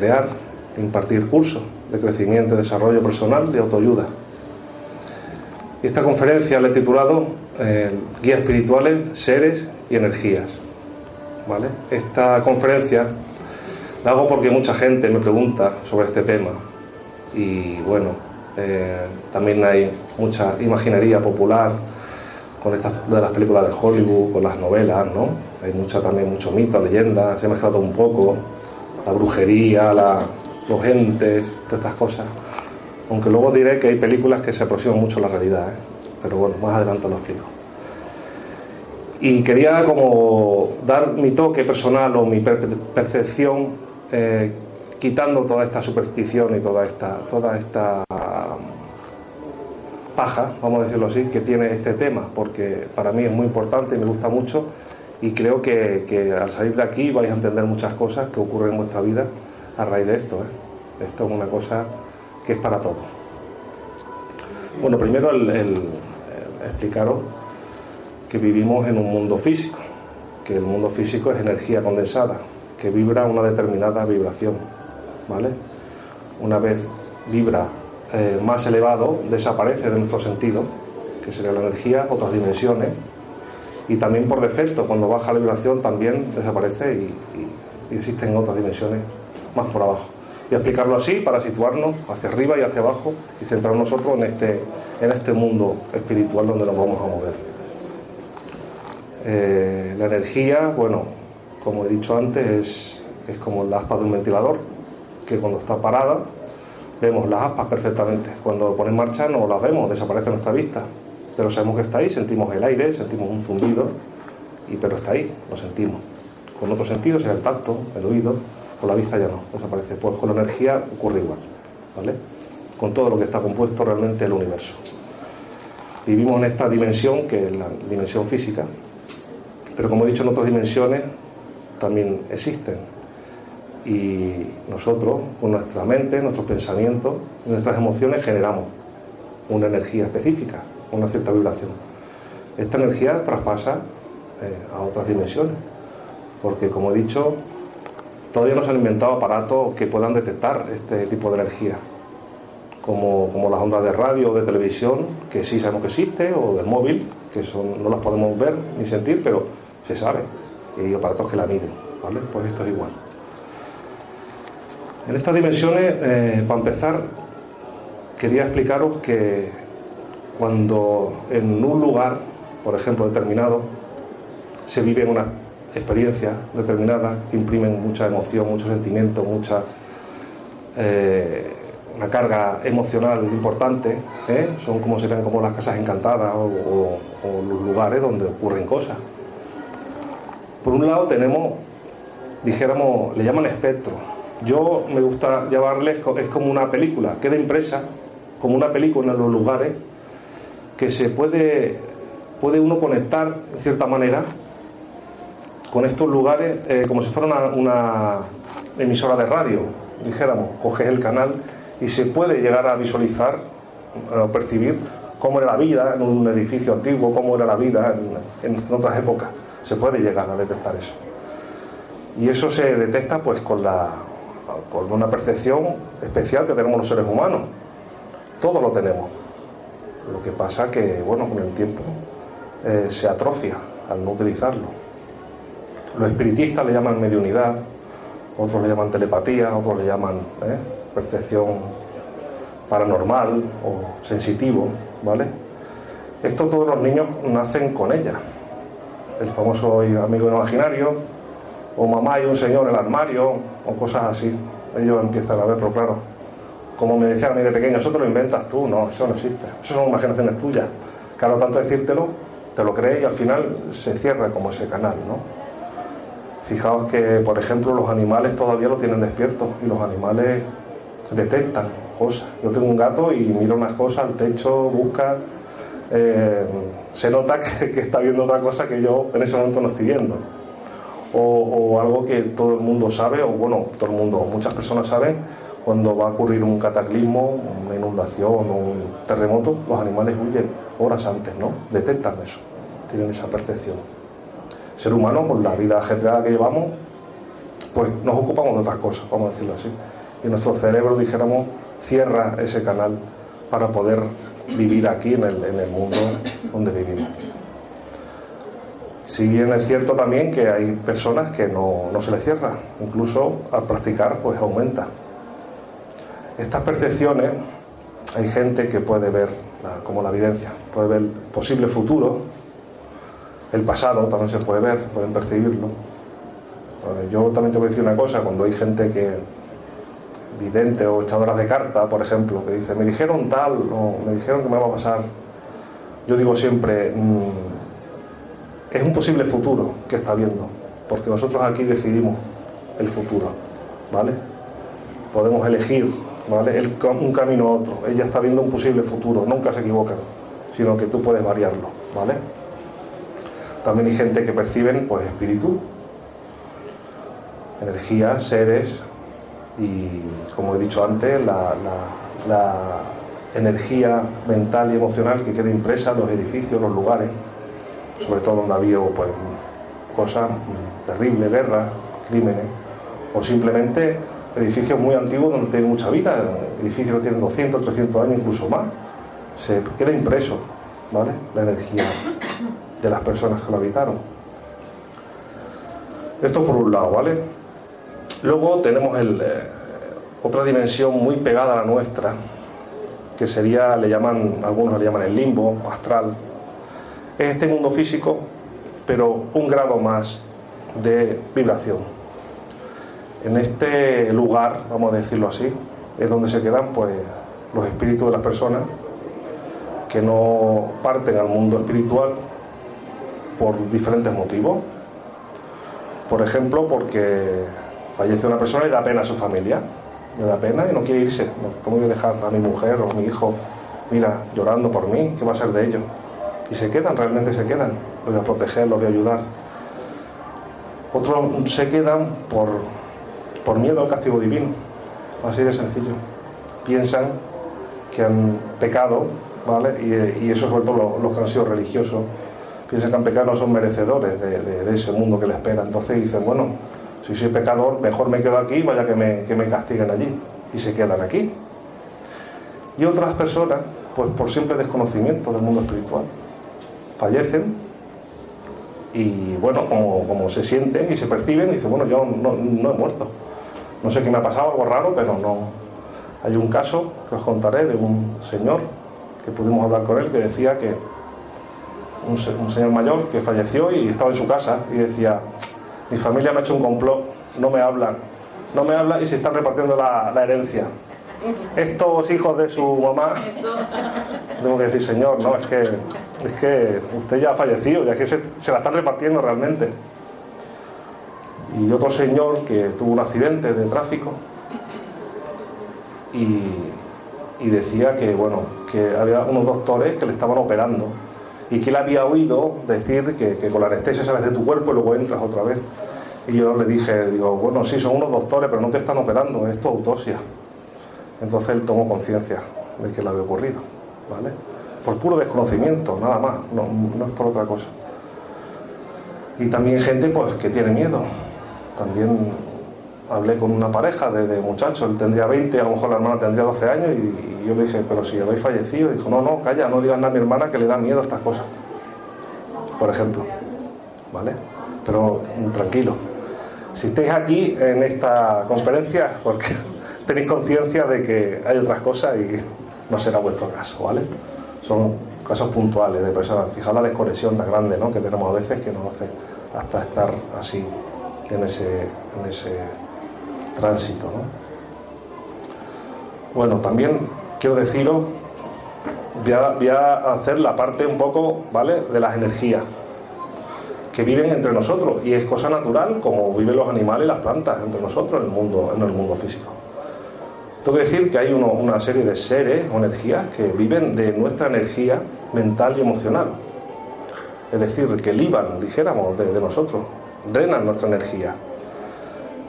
Crear impartir cursos de crecimiento y desarrollo personal y autoayuda. Y esta conferencia la he titulado eh, Guías espirituales, seres y energías. ¿Vale? Esta conferencia la hago porque mucha gente me pregunta sobre este tema. Y bueno, eh, también hay mucha imaginería popular con estas de las películas de Hollywood, con las novelas, ¿no? Hay mucha también mucho mito, leyenda, se ha mezclado un poco, la brujería, la, los entes, todas estas cosas. Aunque luego diré que hay películas que se aproximan mucho a la realidad, ¿eh? pero bueno, más adelante lo explico. Y quería como dar mi toque personal o mi per percepción eh, quitando toda esta superstición y toda esta, toda esta paja, vamos a decirlo así, que tiene este tema, porque para mí es muy importante y me gusta mucho y creo que, que al salir de aquí vais a entender muchas cosas que ocurren en vuestra vida a raíz de esto. ¿eh? Esto es una cosa que es para todos. Bueno, primero el, explicaros que vivimos en un mundo físico, que el mundo físico es energía condensada, que vibra una determinada vibración, ¿vale? Una vez vibra eh, más elevado, desaparece de nuestro sentido, que sería la energía, otras dimensiones, y también por defecto, cuando baja la vibración, también desaparece y, existen otras dimensiones más por abajo. Y explicarlo así para situarnos hacia arriba y hacia abajo y centrarnos nosotros en este, en este mundo espiritual donde nos vamos a mover. Eh, la energía, bueno, como he dicho antes, es, es como la aspa de un ventilador, que cuando está parada vemos las aspas perfectamente. Cuando lo pone en marcha no las vemos, desaparece nuestra vista. Pero sabemos que está ahí, sentimos el aire, sentimos un zumbido, y, pero está ahí, lo sentimos. Con otros sentidos, el tacto, el oído, con la vista ya no, desaparece. Pues con la energía ocurre igual, ¿vale? Con todo lo que está compuesto realmente el universo. Vivimos en esta dimensión, que es la dimensión física, pero como he dicho, en otras dimensiones también existen. Y nosotros, con nuestra mente, nuestros pensamientos, nuestras emociones, generamos una energía específica, una cierta vibración. Esta energía traspasa eh, a otras dimensiones, porque como he dicho, todavía no se han inventado aparatos que puedan detectar este tipo de energía, como, como las ondas de radio o de televisión, que sí sabemos que existe, o del móvil, que son, no las podemos ver ni sentir, pero se sabe, y aparatos que la miden, ¿vale? Pues esto es igual. En estas dimensiones, eh, para empezar, quería explicaros que cuando en un lugar, por ejemplo, determinado, se vive una experiencia determinada que imprimen mucha emoción, mucho sentimiento, mucha eh, una carga emocional importante, ¿eh? son como serían como las casas encantadas o, o, los lugares donde ocurren cosas. Por un lado tenemos, dijéramos, le llaman espectro. Yo me gusta llamarles, es como una película, queda impresa como una película en los lugares que se puede, puede uno conectar de cierta manera con estos lugares eh, como si fuera una, emisora de radio, dijéramos, coges el canal y se puede llegar a visualizar o percibir cómo era la vida en un edificio antiguo, cómo era la vida en, en otras épocas. Se puede llegar a detectar eso. Y eso se detecta pues con la con una percepción especial que tenemos los seres humanos. Todos lo tenemos. Lo que pasa que, bueno, con el tiempo eh, se atrofia al no utilizarlo. Los espiritistas le llaman mediunidad, otros le llaman telepatía, otros le llaman ¿eh? percepción paranormal o sensitivo, ¿vale? Esto todos los niños nacen con ella. El famoso amigo imaginario, o mamá y un señor en el armario, o cosas así. Ellos empiezan a ver, pero claro, como me decían a mí de pequeño, eso te lo inventas tú, no, eso no existe. Eso son imaginaciones tuyas. Claro, tanto decírtelo, te lo crees y al final se cierra como ese canal, ¿no? Fijaos que, por ejemplo, los animales todavía lo tienen despierto y los animales detectan cosas. Yo tengo un gato y miro unas cosas al techo, busca, eh, se nota que, está viendo otra cosa que yo en ese momento no estoy viendo. O, algo que todo el mundo sabe, o bueno, todo el mundo, muchas personas saben, cuando va a ocurrir un cataclismo, una inundación un terremoto, los animales huyen horas antes, ¿no? Detectan eso, tienen esa percepción ser humano, con la vida ajetreada que llevamos, pues nos ocupamos de otras cosas, vamos a decirlo así. Y nuestro cerebro, dijéramos, cierra ese canal para poder vivir aquí en el, en el mundo donde vivimos. Si bien es cierto también que hay personas que no, no se les cierra, incluso al practicar pues aumenta. Estas percepciones, hay gente que puede ver como la evidencia, puede ver posible futuro el pasado también se puede ver, pueden percibirlo. Yo también te voy a decir una cosa, cuando hay gente que, vidente o echadoras de carta, por ejemplo, que dice, me dijeron tal o me dijeron que me va a pasar, yo digo siempre, mm, es un posible futuro que está viendo, porque nosotros aquí decidimos el futuro, ¿vale? Podemos elegir, un camino a otro. Ella está viendo un posible futuro, nunca se equivoca, sino que tú puedes variarlo, ¿vale? También hay gente que perciben pues espíritu, energía, seres y como he dicho antes, la, energía mental y emocional que queda impresa en los edificios, los lugares, sobre todo donde había pues, cosas terribles, guerras, crímenes, o simplemente edificios muy antiguos donde tiene mucha vida, edificios que tienen 200, 300 años, incluso más, se queda impreso, ¿vale? La energía de las personas que lo habitaron. Esto por un lado, ¿vale? Luego tenemos eh, otra dimensión muy pegada a la nuestra, que sería, le llaman, algunos le llaman el limbo, astral. Es este mundo físico, pero un grado más de vibración. En este lugar, vamos a decirlo así, es donde se quedan pues los espíritus de las personas que no parten al mundo espiritual por diferentes motivos. Por ejemplo, porque fallece una persona y da pena a su familia. Le da pena y no quiere irse. ¿Cómo voy a dejar a mi mujer o a mi hijo, mira, llorando por mí? ¿Qué va a ser de ellos? Y se quedan, realmente se quedan. Los voy a proteger, los voy a ayudar. Otros se quedan por, por miedo al castigo divino. Así de sencillo. Piensan que han pecado, ¿vale? Y, eso sobre todo los que han sido religiosos piensan que han pecado no son merecedores de, ese mundo que les espera. Entonces dicen, bueno, si soy pecador, mejor me quedo aquí, vaya que me, que me castiguen allí. Y se quedan aquí. Y otras personas, pues por simple desconocimiento del mundo espiritual, fallecen y bueno, como, se sienten y se perciben, dicen, bueno, yo no he muerto. No sé qué me ha pasado, algo raro, pero no. Hay un caso que os contaré de un señor que pudimos hablar con él que decía que un, señor mayor que falleció y estaba en su casa y decía, mi familia me ha hecho un complot, no me hablan, no me hablan y se están repartiendo la, herencia. Estos hijos de su mamá, tengo que decir, señor, no, es que, es que usted ya ha fallecido, ya que se, se la están repartiendo realmente. Y otro señor que tuvo un accidente de tráfico y, y decía que, bueno, que había unos doctores que le estaban operando y que él había oído decir que, con la anestesia sales de tu cuerpo y luego entras otra vez. Y yo le dije, digo, bueno, sí, son unos doctores, pero no te están operando, es tu autopsia. Entonces él tomó conciencia de que le había ocurrido, ¿vale? Por puro desconocimiento, nada más, no, es por otra cosa. Y también gente pues que tiene miedo, también hablé con una pareja de, muchachos, él tendría 20, a lo mejor la hermana tendría 12 años, y, yo le dije, pero si habéis fallecido, dijo, no, no, calla, no digas nada a mi hermana que le da miedo a estas cosas, por ejemplo, ¿vale? Pero tranquilo, si estáis aquí en esta conferencia, porque tenéis conciencia de que hay otras cosas y no será vuestro caso, ¿vale? Son casos puntuales de personas. Fijaos la desconexión tan grande ¿no? que tenemos a veces que nos hace hasta estar así en ese, en ese tránsito. ¿no? Bueno, también quiero deciros, voy a, voy a hacer la parte un poco, ¿vale?, de las energías que viven entre nosotros y es cosa natural como viven los animales y las plantas entre nosotros en el mundo, en el mundo físico. Tengo que decir que hay una serie de seres o energías que viven de nuestra energía mental y emocional. Es decir, que liban, dijéramos, de, de nosotros, drenan nuestra energía.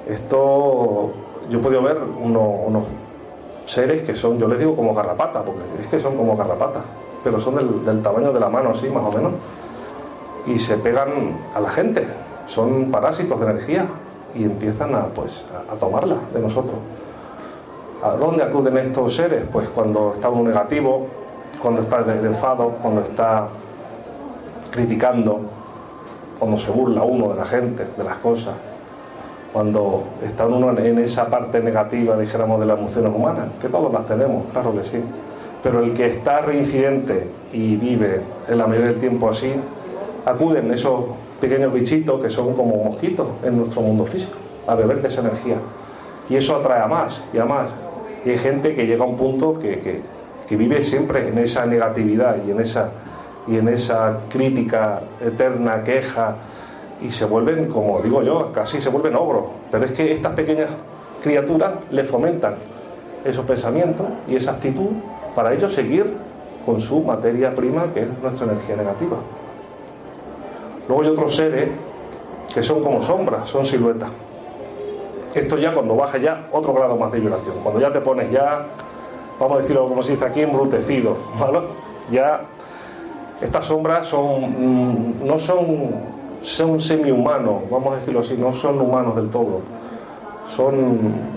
Esto, yo he podido ver unos, seres que son, yo les digo como garrapatas, porque es que son como garrapatas, pero son del, tamaño de la mano, así más o menos, y se pegan a la gente. Son parásitos de energía y empiezan a, pues, a tomarla de nosotros. ¿A dónde acuden estos seres? Pues cuando está uno negativo, cuando está enfado, cuando está criticando, cuando se burla uno de la gente, de las cosas, cuando está uno en esa parte negativa, dijéramos, de las emociones humanas, que todos las tenemos, claro que sí. Pero el que está reincidente y vive en la mayoría del tiempo así, acuden esos pequeños bichitos que son como mosquitos en nuestro mundo físico, a beber de esa energía. Y eso atrae a más y a más. Y hay gente que llega a un punto que, vive siempre en esa negatividad y en esa, y en esa crítica eterna, queja, y se vuelven, como digo yo, casi se vuelven ogros. Pero es que estas pequeñas criaturas le fomentan esos pensamientos y esa actitud para ellos seguir con su materia prima, que es nuestra energía negativa. Luego hay otros seres que son como sombras, son siluetas. Esto ya cuando baja ya otro grado más de vibración, cuando ya te pones ya, vamos a decirlo como se dice aquí, embrutecido, ¿vale? Ya estas sombras son, mm, no son, son semi-humanos, vamos a decirlo así, no son humanos del todo, son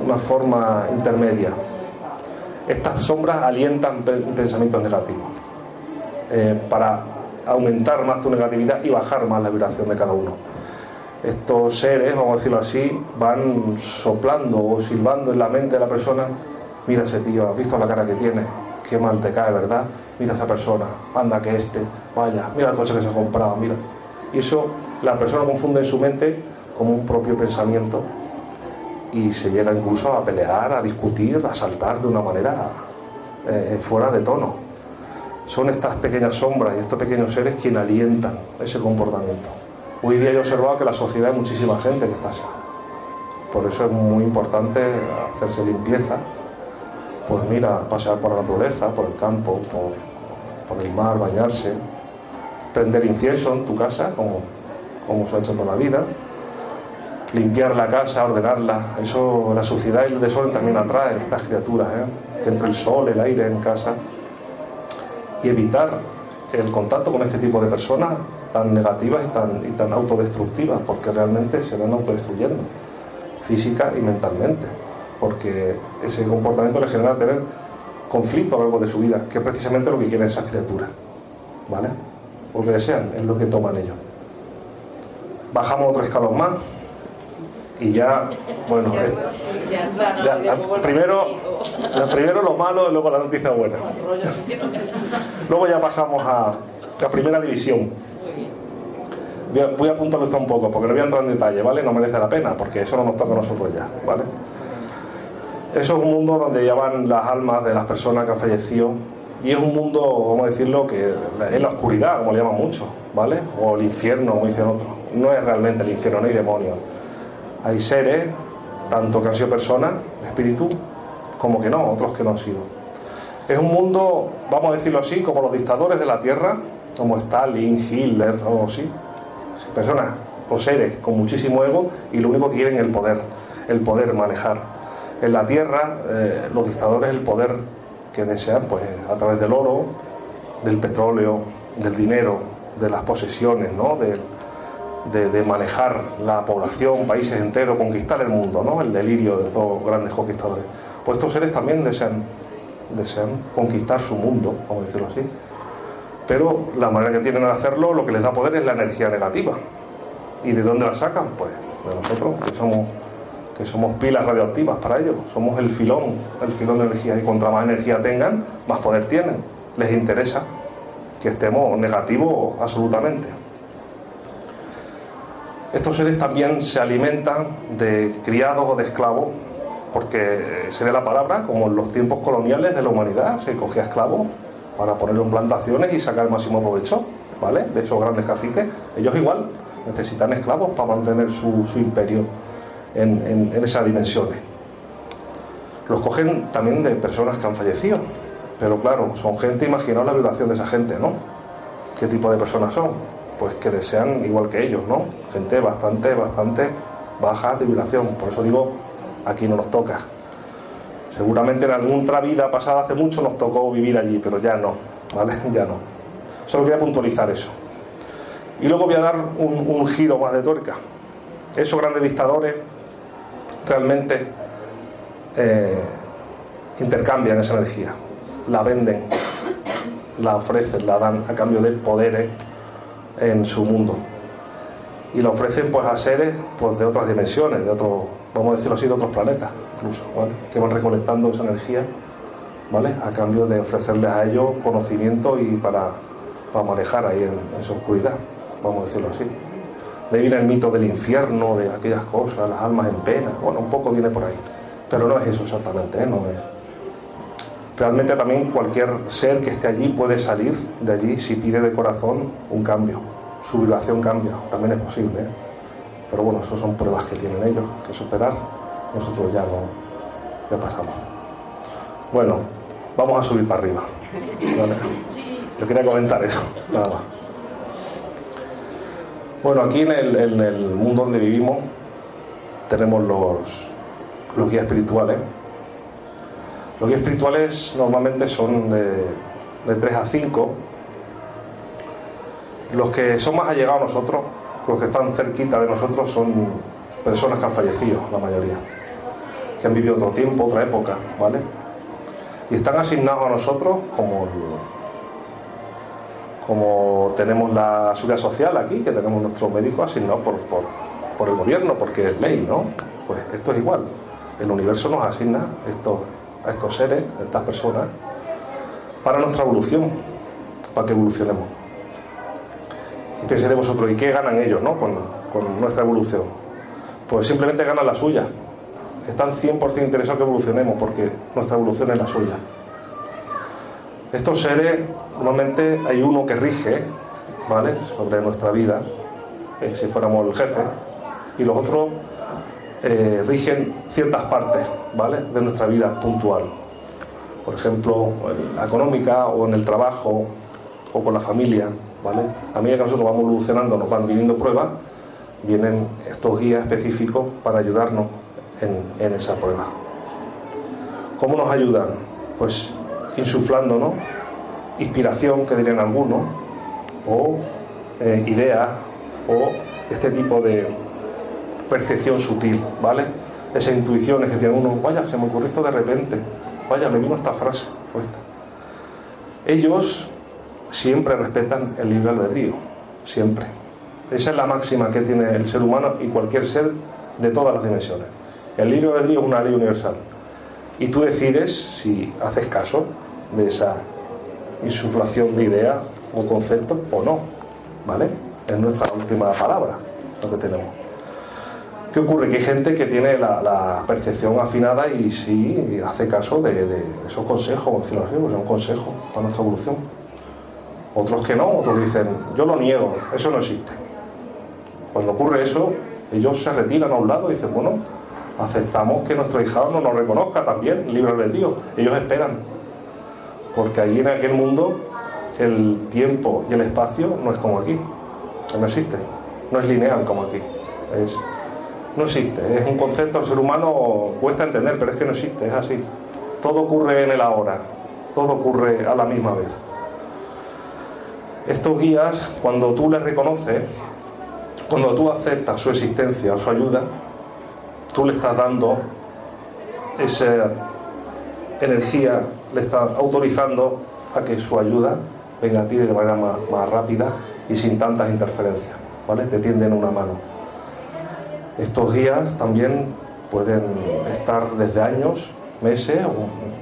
una forma intermedia. Estas sombras alientan pensamientos negativos eh, para aumentar más tu negatividad y bajar más la vibración de cada uno. Estos seres, vamos a decirlo así, van soplando o silbando en la mente de la persona, mira ese tío, has visto la cara que tiene, qué mal te cae, ¿verdad? Mira esa persona, anda que este, vaya, mira el coche que se ha comprado, mira. Y eso la persona confunde en su mente como un propio pensamiento y se llega incluso a pelear, a discutir, a saltar de una manera eh, fuera de tono. Son estas pequeñas sombras y estos pequeños seres quienes alientan ese comportamiento. Hoy día he observado que la sociedad hay muchísima gente que está así. Por eso es muy importante hacerse limpieza. Pues mira, pasear por la naturaleza, por el campo, por, el mar, bañarse, prender incienso en tu casa, como, como se ha hecho toda la vida, limpiar la casa, ordenarla. Eso, la suciedad y el desorden también atrae a estas criaturas, ¿eh? que entre el sol, el aire en casa y evitar el contacto con este tipo de personas tan negativas y tan, y tan autodestructivas, porque realmente se van autodestruyendo, física y mentalmente, porque ese comportamiento le genera tener conflicto a lo largo de su vida, que es precisamente lo que quieren esas criaturas, ¿vale? Porque desean, es lo que toman ellos. Bajamos otro escalón más y ya, bueno, primero, primero lo malo y luego la noticia buena. Luego ya pasamos a la primera división voy a, puntualizar un poco, porque no voy a entrar en detalle, ¿vale? No merece la pena, porque eso no nos toca a nosotros ya, ¿vale? Eso es un mundo donde ya van las almas de las personas que han fallecido y es un mundo, vamos a decirlo, que es la oscuridad, como le llaman mucho, ¿vale? O el infierno, como dicen otros. No es realmente el infierno, no hay demonios. Hay seres, tanto que han sido personas, espíritu, como que no, otros que no han sido. Es un mundo, vamos a decirlo así, como los dictadores de la tierra, como Stalin, Hitler o así, personas o seres con muchísimo ego y lo único que quieren es el poder, el poder manejar. En la tierra, eh, los dictadores el poder que desean, pues a través del oro, del petróleo, del dinero, de las posesiones, ¿no? de, manejar la población, países enteros, conquistar el mundo, ¿no? El delirio de todos grandes conquistadores. Pues estos seres también desean, desean conquistar su mundo, como decirlo así. Pero la manera que tienen de hacerlo, lo que les da poder es la energía negativa. ¿Y de dónde la sacan? Pues de nosotros, que somos, que somos pilas radioactivas para ellos. Somos el filón, el filón de energía. Y contra más energía tengan, más poder tienen. Les interesa que estemos negativos absolutamente. Estos seres también se alimentan de criados o de esclavos, porque se ve la palabra, como en los tiempos coloniales de la humanidad, se cogía esclavos para ponerlos en plantaciones y sacar el máximo provecho, ¿vale? De esos grandes caciques. Ellos igual necesitan esclavos para mantener su, imperio en, en esas dimensiones. Los cogen también de personas que han fallecido, pero claro, son gente, imaginaos la violación de esa gente, ¿no? ¿Qué tipo de personas son? pues que desean igual que ellos, ¿no? Gente bastante, bastante baja de vibración. Por eso digo, aquí no nos toca. Seguramente en alguna otra vida pasada hace mucho nos tocó vivir allí, pero ya no, ¿vale? Ya no. Solo voy a puntualizar eso. Y luego voy a dar un, giro más de tuerca. Esos grandes dictadores realmente eh, intercambian esa energía, la venden, la ofrecen, la dan a cambio de poderes en su mundo. Y lo ofrecen pues a seres pues, de otras dimensiones, de otros, vamos a decirlo así, de otros planetas, incluso, que van recolectando esa energía, ¿vale? A cambio de ofrecerles a ellos conocimiento y para, para manejar ahí en, esa oscuridad, vamos a decirlo así. De ahí viene el mito del infierno, de aquellas cosas, las almas en pena, bueno, un poco viene por ahí. Pero no es eso exactamente, ¿eh? no es. Realmente también cualquier ser que esté allí puede salir de allí si pide de corazón un cambio. Su vibración cambia, también es posible. ¿eh? Pero bueno, eso son pruebas que tienen ellos que superar. Nosotros ya no, ya pasamos. Bueno, vamos a subir para arriba. Yo quería comentar eso, nada más. Bueno, aquí en el, mundo donde vivimos tenemos los, los guías espirituales los guías espirituales normalmente son de, de 3 a 5. Los que son más allegados a nosotros, los que están cerquita de nosotros, son personas que han fallecido, la mayoría, que han vivido otro tiempo, otra época, ¿vale? Y están asignados a nosotros como, como tenemos la seguridad social aquí, que tenemos nuestros médicos asignados por, por, por el gobierno, porque es ley, ¿no? Pues esto es igual. El universo nos asigna estos a estos seres, a estas personas, para nuestra evolución, para que evolucionemos. Y pensaréis vosotros, ¿y qué ganan ellos ¿no? con, con nuestra evolución? Pues simplemente ganan la suya. Están 100% interesados que evolucionemos porque nuestra evolución es la suya. Estos seres, normalmente hay uno que rige, ¿vale? Sobre nuestra vida, eh, si fuéramos el jefe, y los otros eh, rigen ciertas partes ¿vale? de nuestra vida puntual. Por ejemplo, la económica o en el trabajo o con la familia. ¿vale? A medida que nosotros vamos evolucionando, nos van viniendo pruebas, vienen estos guías específicos para ayudarnos en, esa prueba. ¿Cómo nos ayudan? Pues insuflándonos inspiración, que dirían algunos, o eh, ideas, o este tipo de, percepción sutil, ¿vale? Esa intuición es que tiene uno, vaya, se me ocurrió esto de repente, vaya, me vino esta frase puesta. Ellos siempre respetan el libre albedrío, siempre. Esa es la máxima que tiene el ser humano y cualquier ser de todas las dimensiones. El libre albedrío es una ley universal. Y tú decides si haces caso de esa insuflación de ideas o conceptos o no, ¿vale? Es nuestra última palabra, lo que tenemos. ¿Qué ocurre? Que hay gente que tiene la, percepción afinada y sí hace caso de, esos consejos, decirlo así, pues es un consejo para nuestra evolución. Otros que no, otros dicen, yo lo niego, eso no existe. Cuando ocurre eso, ellos se retiran a un lado y dicen, bueno, aceptamos que nuestro hijado no nos reconozca también, libre albedrío. Ellos esperan. Porque allí en aquel mundo el tiempo y el espacio no es como aquí. No existe. No es lineal como aquí. Es no existe. Es un concepto el ser humano cuesta entender, pero es que no existe, es así. Todo ocurre en el ahora, todo ocurre a la misma vez. Estos guías, cuando tú les reconoces Cuando tú aceptas su existencia su ayuda, tú le estás dando esa energía, le estás autorizando a que su ayuda venga a ti de manera más, rápida y sin tantas interferencias, ¿vale? Te tienden una mano. Estos guías también pueden estar desde años, meses,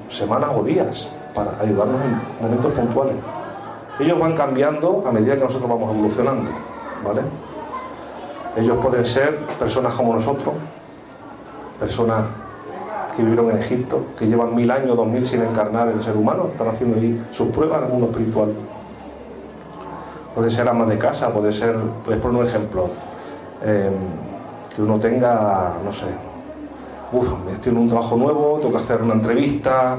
semanas o días para ayudarnos en momentos puntuales. Ellos van cambiando a medida que nosotros vamos evolucionando, ¿vale? Ellos pueden ser personas como nosotros, personas que vivieron en Egipto, que llevan mil años, dos mil sin encarnar el ser humano, están haciendo ahí sus pruebas en el mundo espiritual. Puede ser ama de casa, puede ser, pues por un ejemplo, eh, que uno tenga, no sé, uff, estoy en un trabajo nuevo, tengo que hacer una entrevista,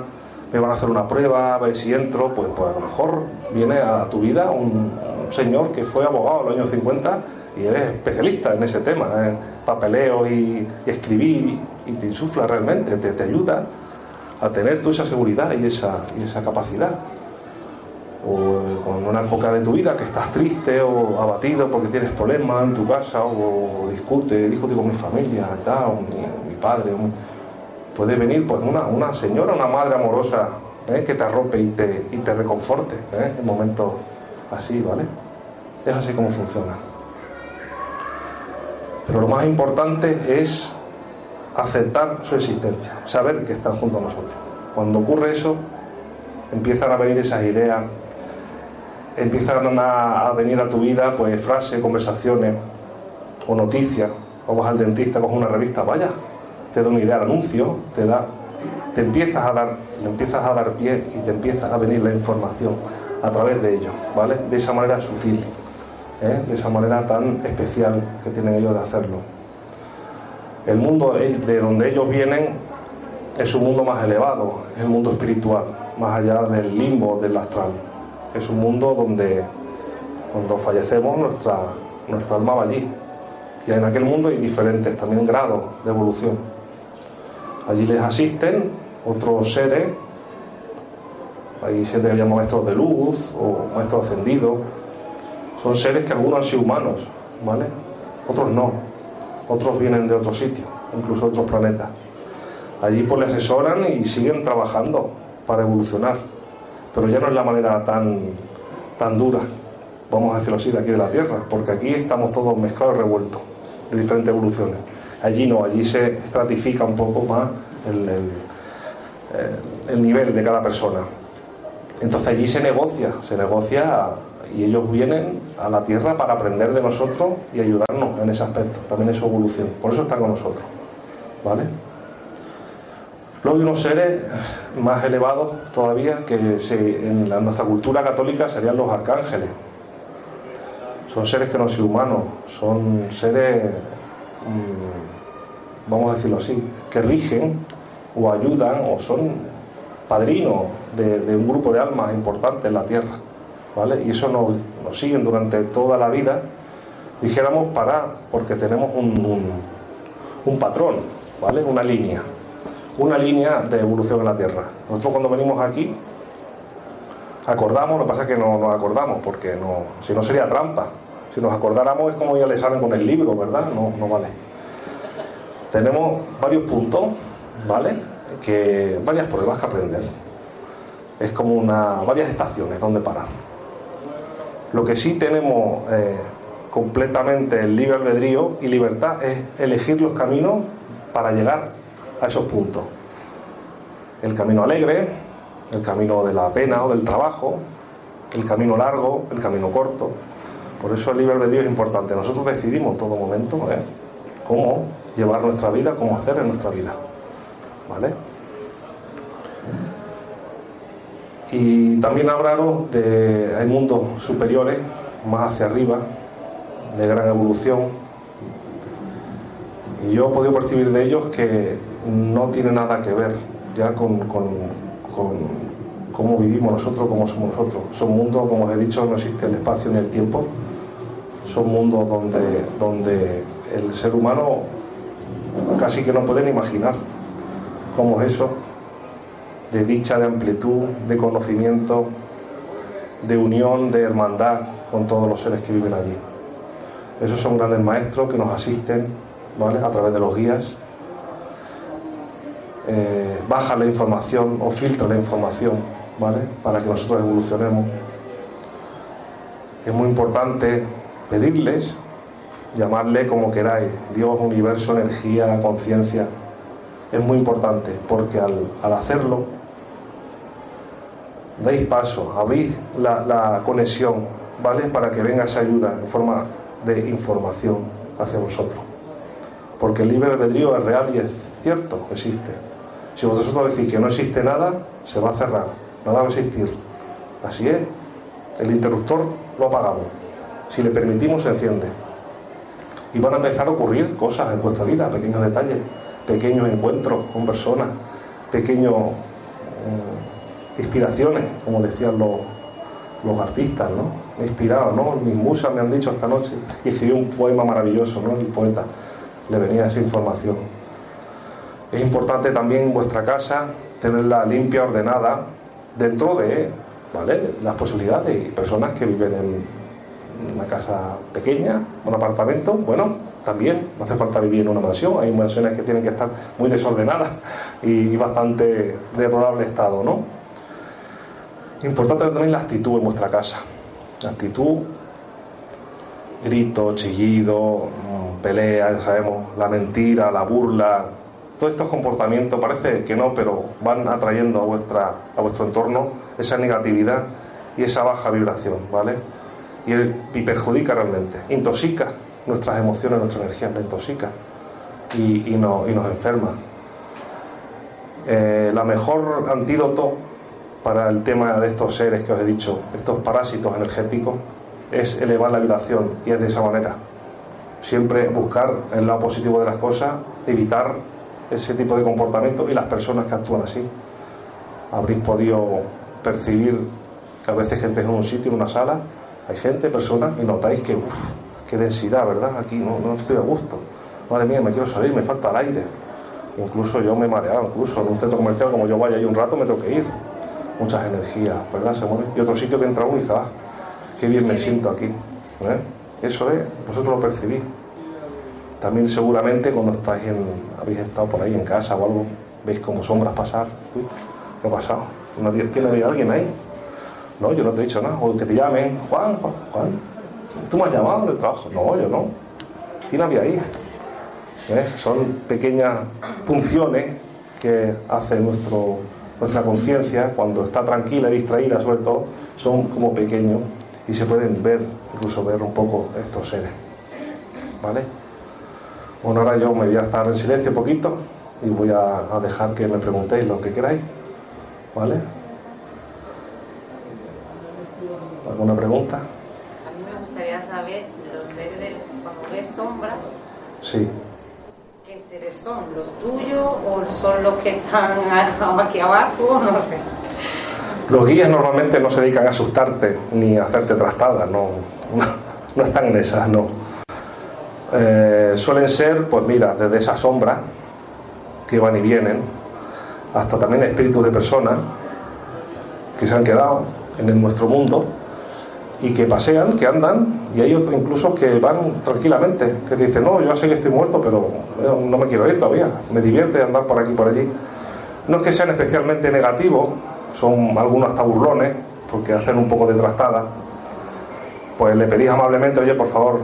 me van a hacer una prueba, a ver si entro, pues, pues a lo mejor viene a tu vida un, señor que fue abogado en los años 50 y eres especialista en ese tema, en papeleo y, escribir, y, te insufla realmente, te, te, ayuda a tener toda esa seguridad y esa, y esa capacidad. O con una época de tu vida que estás triste o abatido porque tienes problemas en tu casa o, discute, discute con mi familia, tal, mi, mi padre, puede venir pues una, una señora, una madre amorosa ¿eh? que te arrope y te, y te reconforte ¿eh? en momentos así, ¿vale? Es así como funciona. Pero lo más importante es aceptar su existencia, saber que están junto a nosotros. Cuando ocurre eso, empiezan a venir esas ideas, empiezan a, venir a tu vida pues frases, conversaciones o noticias. Vamos al dentista, coges una revista, vaya, te da una idea al anuncio, te da, te empiezas a dar, le empiezas a dar pie y te empieza a venir la información a través de ello, ¿vale? De esa manera sutil. ¿eh? de esa manera tan especial que tienen ellos de hacerlo. El mundo de donde ellos vienen es un mundo más elevado, es el mundo espiritual, más allá del limbo, del astral. Es un mundo donde cuando fallecemos nuestra, nuestra alma va allí. Y en aquel mundo hay diferentes también grados de evolución. Allí les asisten otros seres, hay gente que llama maestros de luz o maestros ascendidos, son seres que algunos han sido humanos, ¿vale? Otros no. Otros vienen de otro sitio, incluso de otros planetas. Allí pues le asesoran y siguen trabajando para evolucionar. Pero ya no es la manera tan, tan dura, vamos a decirlo así, de aquí de la Tierra, porque aquí estamos todos mezclados y revueltos de diferentes evoluciones. Allí no, allí se estratifica un poco más el, el nivel de cada persona. Entonces allí se negocia, se negocia y ellos vienen a la Tierra para aprender de nosotros y ayudarnos en ese aspecto, también en su evolución. Por eso están con nosotros. ¿Vale? Luego hay unos seres más elevados todavía que en nuestra cultura católica serían los arcángeles. Son seres que no son humanos, son seres, mm, vamos a decirlo así, que rigen o ayudan o son padrinos de un grupo de almas importantes en la Tierra. Y eso nos, nos siguen durante toda la vida, dijéramos para, porque tenemos un, un, patrón, ¿vale? Una línea, una línea de evolución en la Tierra. Nosotros cuando venimos aquí, acordamos, lo que pasa es que no nos acordamos, porque no, si no sería trampa. Si nos acordáramos es como ya le salen con el libro, ¿verdad? No, no vale. Tenemos varios puntos, ¿vale? Que varias pruebas que aprender. Es como una varias estaciones donde parar. Lo que sí tenemos eh, completamente el libre albedrío y libertad es elegir los caminos para llegar a esos puntos. El camino alegre, el camino de la pena o del trabajo, el camino largo, el camino corto. Por eso el libre albedrío es importante. Nosotros decidimos en todo momento ¿eh? cómo llevar nuestra vida, cómo hacer en nuestra vida. ¿Vale? Y también hablaros de hay mundos superiores, más hacia arriba, de gran evolución. Y yo he podido percibir de ellos que no tiene nada que ver ya con, con, cómo vivimos nosotros, cómo somos nosotros. Son mundos, como os he dicho, no existe el espacio ni el tiempo. Son mundos donde, donde el ser humano casi que no puede ni imaginar cómo es eso de dicha, de amplitud, de conocimiento, de unión, de hermandad con todos los seres que viven allí. Esos son grandes maestros que nos asisten ¿vale? a través de los guías. Eh, baja la información o filtra la información ¿vale? para que nosotros evolucionemos. Es muy importante pedirles, llamarle como queráis, Dios, universo, energía, conciencia. Es muy importante porque al, al hacerlo dais paso, abrís la, la conexión, ¿vale? Para que venga esa ayuda en forma de información hacia vosotros. Porque el libre albedrío es real y es cierto, existe. Si vosotros decís que no existe nada, se va a cerrar, nada va a existir. Así es. El interruptor lo apagamos. Si le permitimos, se enciende. Y van a empezar a ocurrir cosas en vuestra vida, pequeños detalles, pequeños encuentros con personas, pequeños eh, inspiraciones, como decían los, los artistas, ¿no? Inspirados, ¿no? Mis musas me han dicho esta noche y escribió un poema maravilloso, ¿no? El poeta le venía esa información. Es importante también en vuestra casa tenerla limpia, ordenada, dentro de ¿vale? las posibilidades y personas que viven en una casa pequeña, un apartamento, bueno, también no hace falta vivir en una mansión, hay mansiones que tienen que estar muy desordenadas y bastante deplorable estado, ¿no? Importante también la actitud en vuestra casa. La actitud, grito, chillido, pelea, ya sabemos, la mentira, la burla, todos estos comportamientos parece que no, pero van atrayendo a, vuestra, a vuestro entorno esa negatividad y esa baja vibración, ¿vale? Y, perjudica realmente, intoxica nuestras emociones, nuestra energía, la intoxica y nos enferma. Eh, la mejor antídoto para el tema de estos seres que os he dicho, estos parásitos energéticos, es elevar la vibración y es de esa manera. Siempre buscar el lado positivo de las cosas, evitar ese tipo de comportamiento y las personas que actúan así. Habréis podido percibir que a veces gente en un sitio, en una sala, hay gente, personas, y notáis que, uff, qué densidad, ¿verdad? Aquí no, no estoy a gusto. Madre mía, me quiero salir, me falta el aire. Incluso yo me he mareado, incluso en un centro comercial, como yo vaya ahí un rato, me tengo que ir. Muchas energías, ¿verdad? Se mueve. Y otro sitio que entra uno y dice, ah, qué bien me siento aquí. ¿eh? Eso es, vosotros lo percibís. También seguramente cuando estáis en, habéis estado por ahí en casa o algo, veis como sombras pasar. Uy, ¿qué ha pasado? ¿No tiene alguien ahí? No, yo no te he dicho nada. O que te llamen, Juan, Juan, Juan. ¿Tú me has llamado del trabajo? No, yo no. ¿Quién había ahí? ¿Eh? Son pequeñas funciones que hace nuestro, nuestra conciencia cuando está tranquila y distraída, sobre todo, son como pequeños y se pueden ver, incluso ver un poco estos seres. ¿Vale? Bueno, ahora yo me voy a estar en silencio un poquito y voy a, a dejar que me preguntéis lo que queráis. ¿Vale? ¿Alguna pregunta? A mí me gustaría saber los seres cuando ves sombras, Sí. ¿Qué seres son? ¿Los tuyos o son los que están aquí abajo? No sé. Los guías normalmente no se dedican a asustarte ni a hacerte trastadas, no, no, no están en esas, no. Eh, suelen ser, pues mira, desde esa sombra que van y vienen, hasta también espíritus de personas que se han quedado en nuestro mundo y que pasean, que andan, y hay otros incluso que van tranquilamente, que dicen, no, yo sé que estoy muerto, pero eh, no me quiero ir todavía, me divierte andar por aquí y por allí. No es que sean especialmente negativos, son algunos hasta burlones, porque hacen un poco de trastada, pues le pedís amablemente, oye, por favor,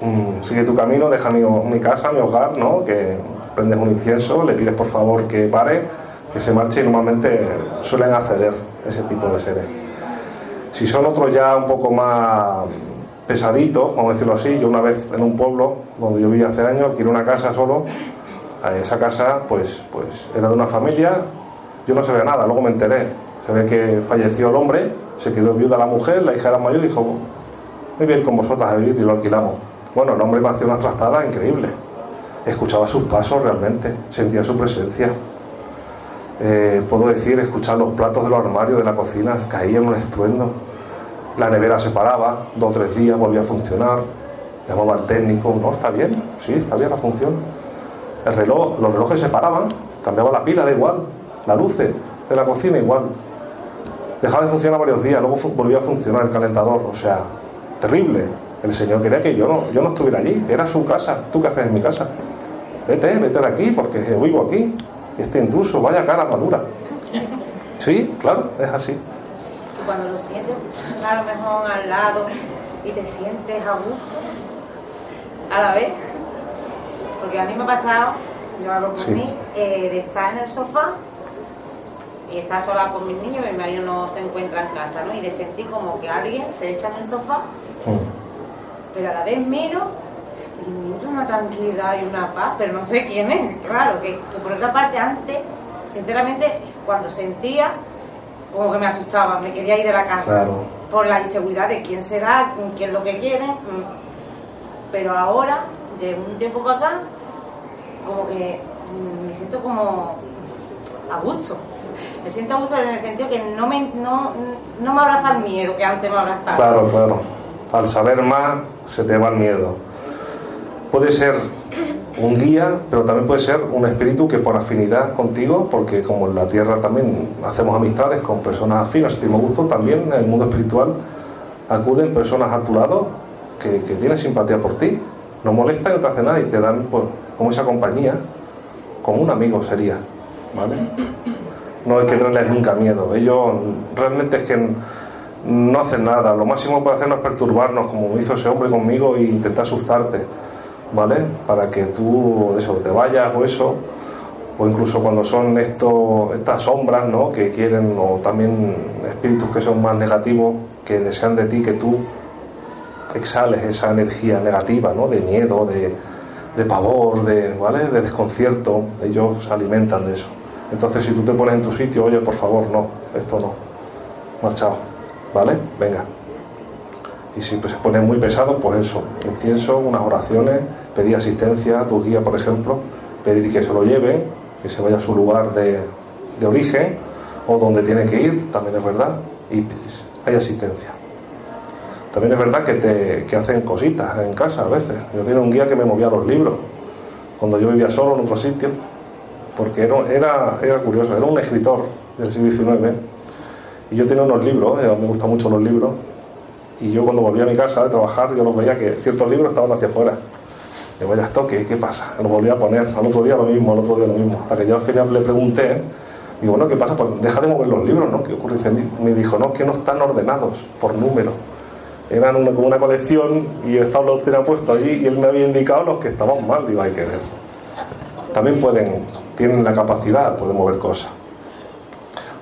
mmm, sigue tu camino, deja mi, mi, casa, mi hogar, ¿no? Que prendes un incienso, le pides por favor que pare, que se marche y normalmente suelen acceder ese tipo de seres. Si son otros ya un poco más pesaditos, vamos a decirlo así, yo una vez en un pueblo donde yo vivía hace años, alquilé una casa solo, esa casa pues, pues era de una familia, yo no sabía nada, luego me enteré, se ve que falleció el hombre, se quedó viuda la mujer, la hija era mayor y dijo, muy bien con vosotras a vivir y lo alquilamos. Bueno, el hombre me hacía una trastada increíble. Escuchaba sus pasos realmente, sentía su presencia. Eh, puedo decir, escuchar los platos de los armarios de la cocina, caían un estruendo. La nevera se paraba, dos o tres días volvía a funcionar. Llamaba al técnico, no, está bien, sí, está bien la función. El reloj, los relojes se paraban, cambiaba la pila, da igual. La luces de la cocina igual. Dejaba de funcionar varios días, luego volvía a funcionar el calentador, o sea, terrible. El Señor quería que yo no, yo no estuviera allí, era su casa. ¿Tú qué haces en mi casa? Vete, vete de aquí, porque vivo aquí. Este intruso, vaya cara madura. Sí, claro, es así. Cuando lo sientes a lo mejor al lado y te sientes a gusto a la vez, porque a mí me ha pasado, yo hablo por mí, eh, de estar en el sofá y estar sola con mis niños, mi marido no se encuentra en casa, ¿no? Y de sentir como que alguien se echa en el sofá, mm. pero a la vez miro y me entra una tranquilidad y una paz, pero no sé quién es, claro, que, por otra parte antes, sinceramente, cuando sentía, como que me asustaba, me quería ir de la casa, por la inseguridad de quién será, quién es lo que quiere, mm. pero ahora, de un tiempo para acá, como que mm, me siento como a gusto. Me siento a gusto en el sentido que no me, no, no me abraza el miedo que antes me abrazaba. Claro, claro. Al saber más se te va el miedo. Puede ser un guía, pero también puede ser un espíritu que por afinidad contigo, porque como en la tierra también hacemos amistades con personas afines, me gusto, también en el mundo espiritual acuden personas a tu lado que, que tienen simpatía por ti, no molestan, no te hacen nada y te dan pues, como esa compañía, como un amigo sería, ¿vale? No hay que tenerles nunca miedo. Ellos realmente es que no hacen nada. Lo máximo que puede hacer es perturbarnos, como hizo ese hombre conmigo, e intentar asustarte, ¿vale? Para que tú eso, te vayas o eso. O incluso cuando son estos, estas sombras, ¿no? Que quieren, o también espíritus que son más negativos, que desean de ti que tú exhales esa energía negativa, ¿no? De miedo, de, de pavor, de, ¿vale? de desconcierto, ellos se alimentan de eso. Entonces, si tú te pones en tu sitio, oye, por favor, no, esto no, marchado, ¿vale? Venga. Y si pues, se pone muy pesado, pues eso, incienso, unas oraciones, pedir asistencia a tu guía, por ejemplo, pedir que se lo lleven, que se vaya a su lugar de, de origen o donde tiene que ir, también es verdad, y hay asistencia. También es verdad que, te, que hacen cositas en casa a veces. Yo tenía un guía que me movía los libros cuando yo vivía solo en otro sitio, porque era, era, era curioso, era un escritor del siglo XIX y yo tenía unos libros, eh, me gustan mucho los libros, y yo cuando volvía a mi casa de trabajar, yo los veía que ciertos libros estaban hacia afuera. Y vaya esto, ¿qué, ¿qué pasa? Lo volví a poner, al otro día lo mismo, al otro día lo mismo. Hasta que yo al final le pregunté, digo, bueno, ¿qué pasa? Pues deja de mover los libros, ¿no? ¿Qué ocurre? Me dijo, no, que no están ordenados por número eran como una colección y yo estaba los tenía puesto allí y él me había indicado los que estaban mal, digo, hay que ver. También pueden, tienen la capacidad de mover cosas.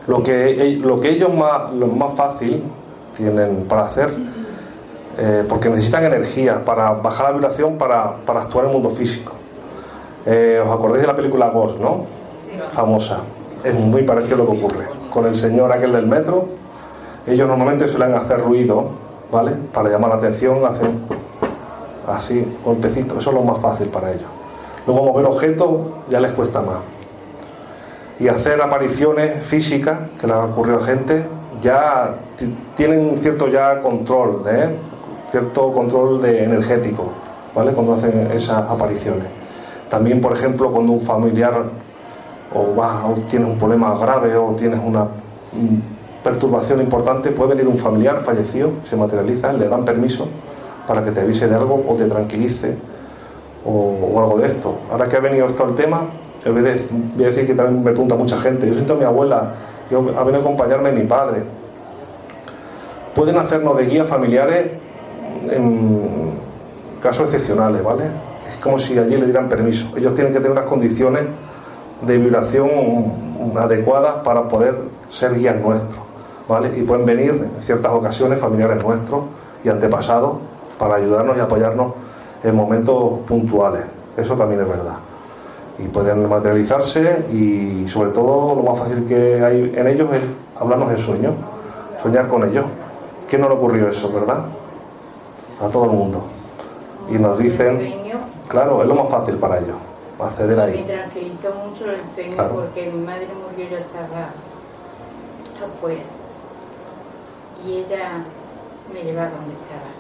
Lo que, lo que ellos más, lo más fácil tienen para hacer, eh, porque necesitan energía para bajar la vibración para, para actuar en el mundo físico. Eh, ¿Os acordáis de la película Ghost, no? Famosa. Es muy parecido a lo que ocurre. Con el señor aquel del metro, ellos normalmente suelen hacer ruido ¿vale? Para llamar la atención hacen así, golpecitos, eso es lo más fácil para ellos. Luego mover objetos ya les cuesta más. Y hacer apariciones físicas, que les ha ocurrido a gente, ya tienen cierto ya control, ¿eh? cierto control de energético, ¿vale? Cuando hacen esas apariciones. También, por ejemplo, cuando un familiar o, va, o tienes un problema grave o tienes una perturbación importante, puede venir un familiar fallecido, se materializa, le dan permiso para que te avise de algo o te tranquilice o, algo de esto. Ahora que ha venido esto al tema, voy a decir que también me pregunta mucha gente. Yo siento a mi abuela, yo, ha venido a acompañarme mi padre. Pueden hacernos de guía familiares en casos excepcionales, ¿vale? Es como si allí le dieran permiso. Ellos tienen que tener unas condiciones de vibración adecuadas para poder ser guías nuestros. Y pueden venir en ciertas ocasiones familiares nuestros y antepasados para ayudarnos y apoyarnos en momentos puntuales. Eso también es verdad. Y pueden materializarse y sobre todo lo más fácil que hay en ellos es hablarnos en sueño, soñar con ellos. ¿Qué no le ocurrió eso, verdad? A todo el mundo. Y nos dicen, claro, es lo más fácil para ellos, acceder ahí. Me tranquilizó mucho el sueño porque mi madre murió, yo estaba afuera y ella me llevaba donde estaba.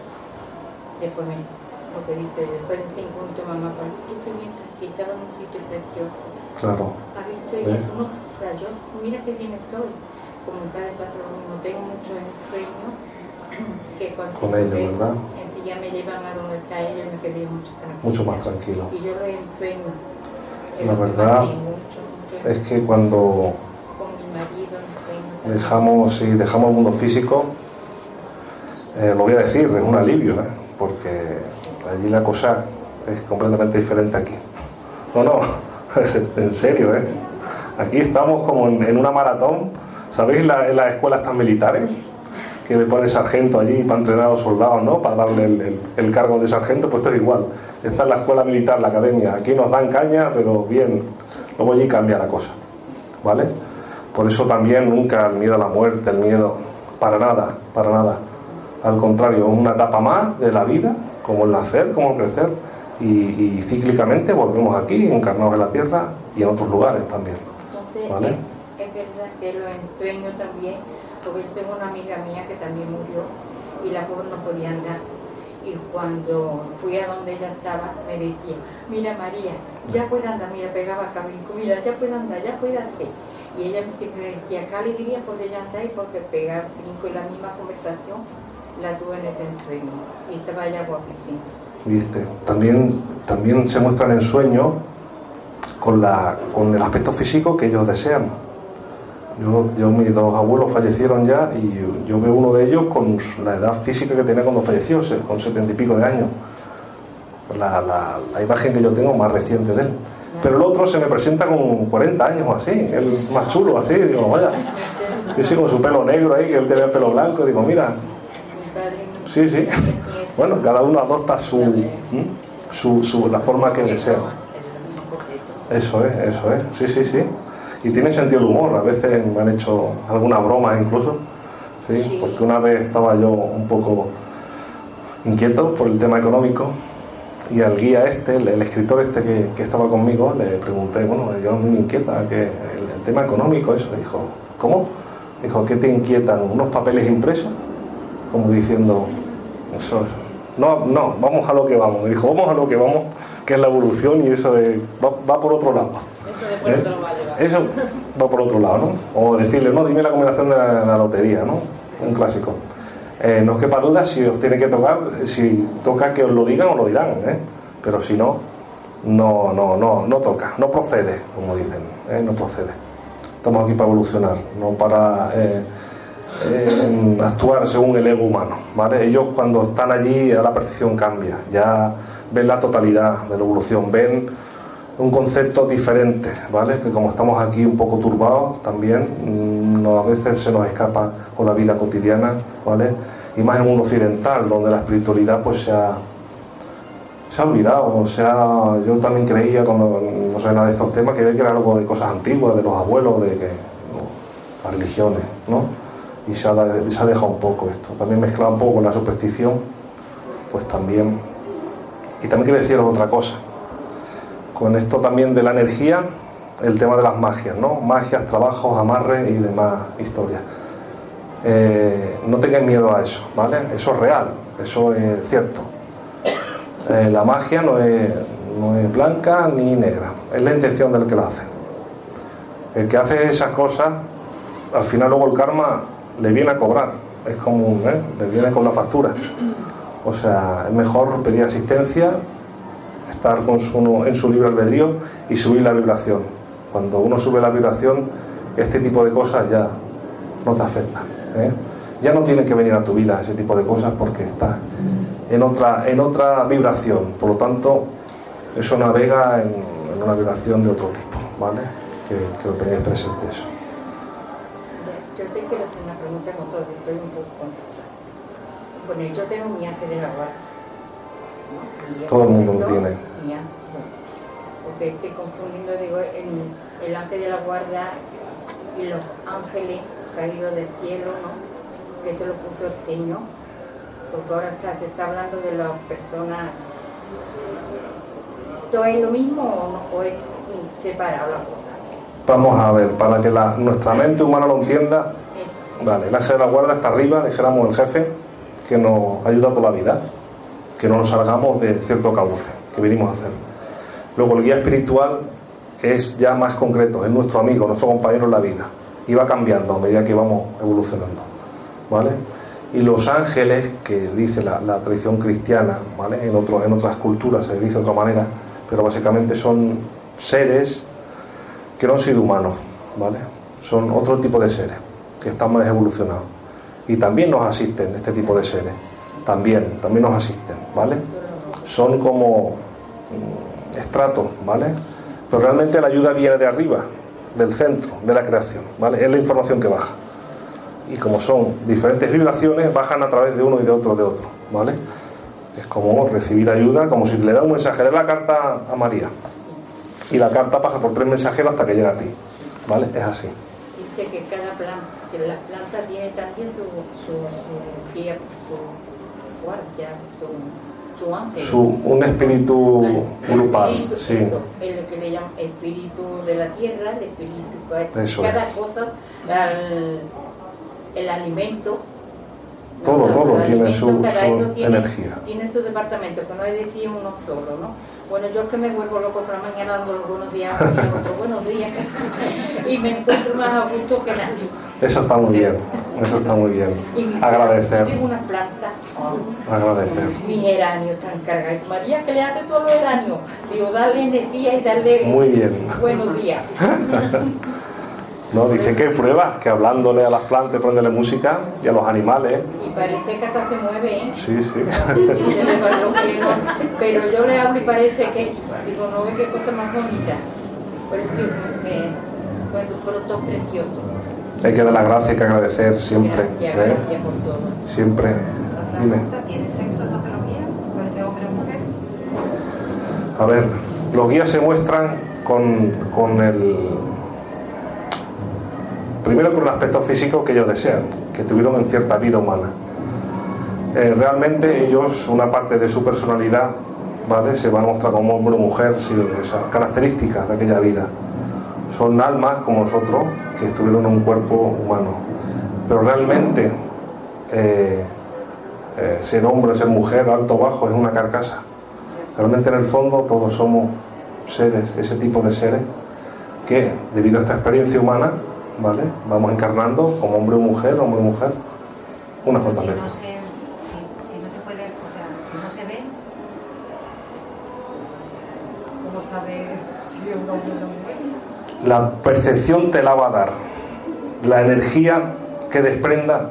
Después me, lo que dice, después de cinco minutos mamá, ¿por qué mientras que estaba en un sitio precioso? Claro. ¿Has visto? Ella no sufra, yo, mira qué bien estoy. Como mi padre patrón, no tengo mucho sueño que cuando con ella, ¿verdad? si ya me llevan a donde está ella, me quedé mucho tranquilo. Mucho más tranquilo. Y yo lo ensueño. La verdad es que cuando dejamos, si dejamos el mundo físico, eh, lo voy a decir, es un alivio, ¿eh? porque allí la cosa es completamente diferente aquí. No, no, en serio, ¿eh? Aquí estamos como en, una maratón, ¿sabéis en las escuelas tan militares? Que le pone sargento allí para entrenar a los soldados, ¿no? Para darle el, cargo de sargento, pues esto es igual. Esta es la escuela militar, la academia. Aquí nos dan caña, pero bien, luego allí cambia la cosa, ¿vale? Por eso también nunca el miedo a la muerte, el miedo, para nada, para nada. Al contrario, una etapa más de la vida, como el nacer, como el crecer, y, cíclicamente volvemos aquí, encarnados en la tierra y en otros lugares también. Entonces, es, verdad que lo ensueño también, porque yo tengo una amiga mía que también murió y la pobre no podía andar. Y cuando fui a donde ella estaba, me decía, mira María, ya puede andar, mira, pegaba cabrico, mira, ya puede andar, ya puede hacer. Y ella siempre me decía, qué alegría poder andar y porque pegar brinco y la misma conversación la tuve en el ensueño. Y estaba ya guapísima. ¿Viste? También, también se muestran en sueño con, la, con el aspecto físico que ellos desean. Yo, yo, mis dos abuelos fallecieron ya y yo, veo uno de ellos con la edad física que tenía cuando falleció, con setenta y pico de años. La, la, la, imagen que yo tengo más reciente de él. Pero el otro se me presenta con 40 años o así, el más chulo, así, digo, vaya. Yo sí con su pelo negro ahí, que él tenía el pelo blanco, digo, mira. Sí, sí. Bueno, cada uno adopta su, su, su la forma que desea. Eso es, eso es, sí, sí, sí. Y tiene sentido el humor, a veces me han hecho alguna broma incluso, ¿sí? porque una vez estaba yo un poco inquieto por el tema económico y al guía este, el, escritor este que, estaba conmigo, le pregunté, bueno, yo me inquieta que el, el tema económico, eso, dijo, ¿cómo? Dijo, ¿qué te inquietan? ¿Unos papeles impresos? Como diciendo, eso, no, no, vamos a lo que vamos. Me dijo, vamos a lo que vamos, que es la evolución y eso de, va, por otro lado. Eso ¿Eh? va Eso va por otro lado, ¿no? O decirle, no, dime la combinación de la, lotería, ¿no? Un clásico. Eh, no os quepa duda si os tiene que tocar, si toca que os lo digan o lo dirán, ¿eh? Pero si no, no, no, no, no toca, no procede, como dicen, ¿eh? no procede. Estamos aquí para evolucionar, no para actuar según el ego humano. ¿vale? Ellos cuando están allí la percepción cambia, ya ven la totalidad de la evolución, ven un concepto diferente, ¿vale? Que como estamos aquí un poco turbados también, mm, a veces se nos escapa con la vida cotidiana, ¿vale? Y más en el mundo occidental, donde la espiritualidad pues se ha, se ha olvidado, o sea, yo también creía cuando no sé nada de estos temas que era algo de cosas antiguas, de los abuelos, de que las religiones, ¿no? Y se ha, dejado un poco esto. También mezclado un poco con la superstición, pues también. Y también quiero decir otra cosa. Con esto también de la energía, el tema de las magias, ¿no? Magias, trabajos, amarres y demás historias. Eh, no tengan miedo a eso, ¿vale? Eso es real, eso es cierto. Eh, la magia no es, no es blanca ni negra, es la intención del que la hace. El que hace esas cosas, al final luego el karma le viene a cobrar, es como, ¿eh? le viene con la factura. O sea, es mejor pedir asistencia, estar con su, en su libre albedrío y subir la vibración. Cuando uno sube la vibración, este tipo de cosas ya no te afectan. ¿eh? Ya no tiene que venir a tu vida ese tipo de cosas porque estás en otra, en otra vibración. Por lo tanto, eso navega en, una vibración de otro tipo, ¿vale? Que, que lo tengáis presente eso. Bueno, yo tengo mi ángel de la guarda. Todo el mundo lo tiene. porque estoy confundiendo, digo, en el ángel de la guarda y los ángeles caídos del cielo, ¿no? Que eso lo puso el Señor. Porque ahora está, se está hablando de las personas. ¿Todo es lo mismo o no? ¿O es separado la cosa? Vamos a ver, para que la, nuestra mente humana lo entienda, vale, el ángel de la guarda está arriba, dijéramos el jefe, que nos ayuda toda la vida, que no nos salgamos de cierto cauce que venimos a hacer. Luego el guía espiritual es ya más concreto, es nuestro amigo, nuestro compañero en la vida, y va cambiando a medida que vamos evolucionando, ¿vale? Y los ángeles, que dice la, tradición cristiana, ¿vale? en, en otras culturas se dice de otra manera, pero básicamente son seres que no han sido humanos, ¿vale? Son otro tipo de seres, que están más evolucionados. Y también nos asisten este tipo de seres, también, también nos asisten, ¿vale? Son como mm, estratos, ¿vale? Pero realmente la ayuda viene de arriba, del centro, de la creación, ¿vale? Es la información que baja. Y como son diferentes vibraciones, bajan a través de uno y de otro, de otro, ¿vale? Es como recibir ayuda, como si le da un mensaje de la carta a María. Y la carta pasa por tres mensajeros hasta que llega a ti, ¿vale? Es así. Dice que cada planta, que la planta tiene también su, su, su guía, su guardia, su su, un espíritu grupal, sí. el que le llaman espíritu de la tierra, el espíritu, cada cosa, el, el alimento. Todo, todo tiene su, energía. Tiene su departamento, que no es decir uno solo, ¿no? Bueno, yo es que me vuelvo loco por la mañana dando los buenos días, otro buenos días, y me encuentro más a gusto que nadie. Eso está muy bien, eso está muy bien. Agradecer. Tengo unas plantas. Agradecer. Mis geranios están cargados. María, ¿qué le hace todo los geranios? Digo, darle energía y darle muy bien. buenos días. No, dice que pruebas, que hablándole a las plantas, poniéndole música y a los animales. Y parece que hasta se mueve, ¿eh? Sí, sí. Pero yo le hablo y parece que, digo, no ve qué cosa más bonita. Por eso digo, me, cuando pronto precioso. Hay que dar las gracias y que agradecer siempre. Gracias, ¿eh? gracias por todo. Siempre. Dime. ¿Tiene sexo entonces los guías? ¿Puede ser hombre o mujer? A ver, los guías se muestran con, con el primero con el aspecto físico que ellos desean, que tuvieron en cierta vida humana. Eh, realmente ellos, una parte de su personalidad, ¿vale? se va a mostrar como hombre o mujer, esas características de aquella vida. Son almas como nosotros que estuvieron en un cuerpo humano. Pero realmente eh, eh, ser hombre, ser mujer, alto o bajo, es una carcasa. Realmente en el fondo todos somos seres, ese tipo de seres que, debido a esta experiencia humana, ¿vale? Vamos encarnando como hombre o mujer, hombre o mujer, una si No se, si, no se puede, o sea, si no se ve, ¿cómo sabe si es un hombre o una mujer? La percepción te la va a dar. La energía que desprenda,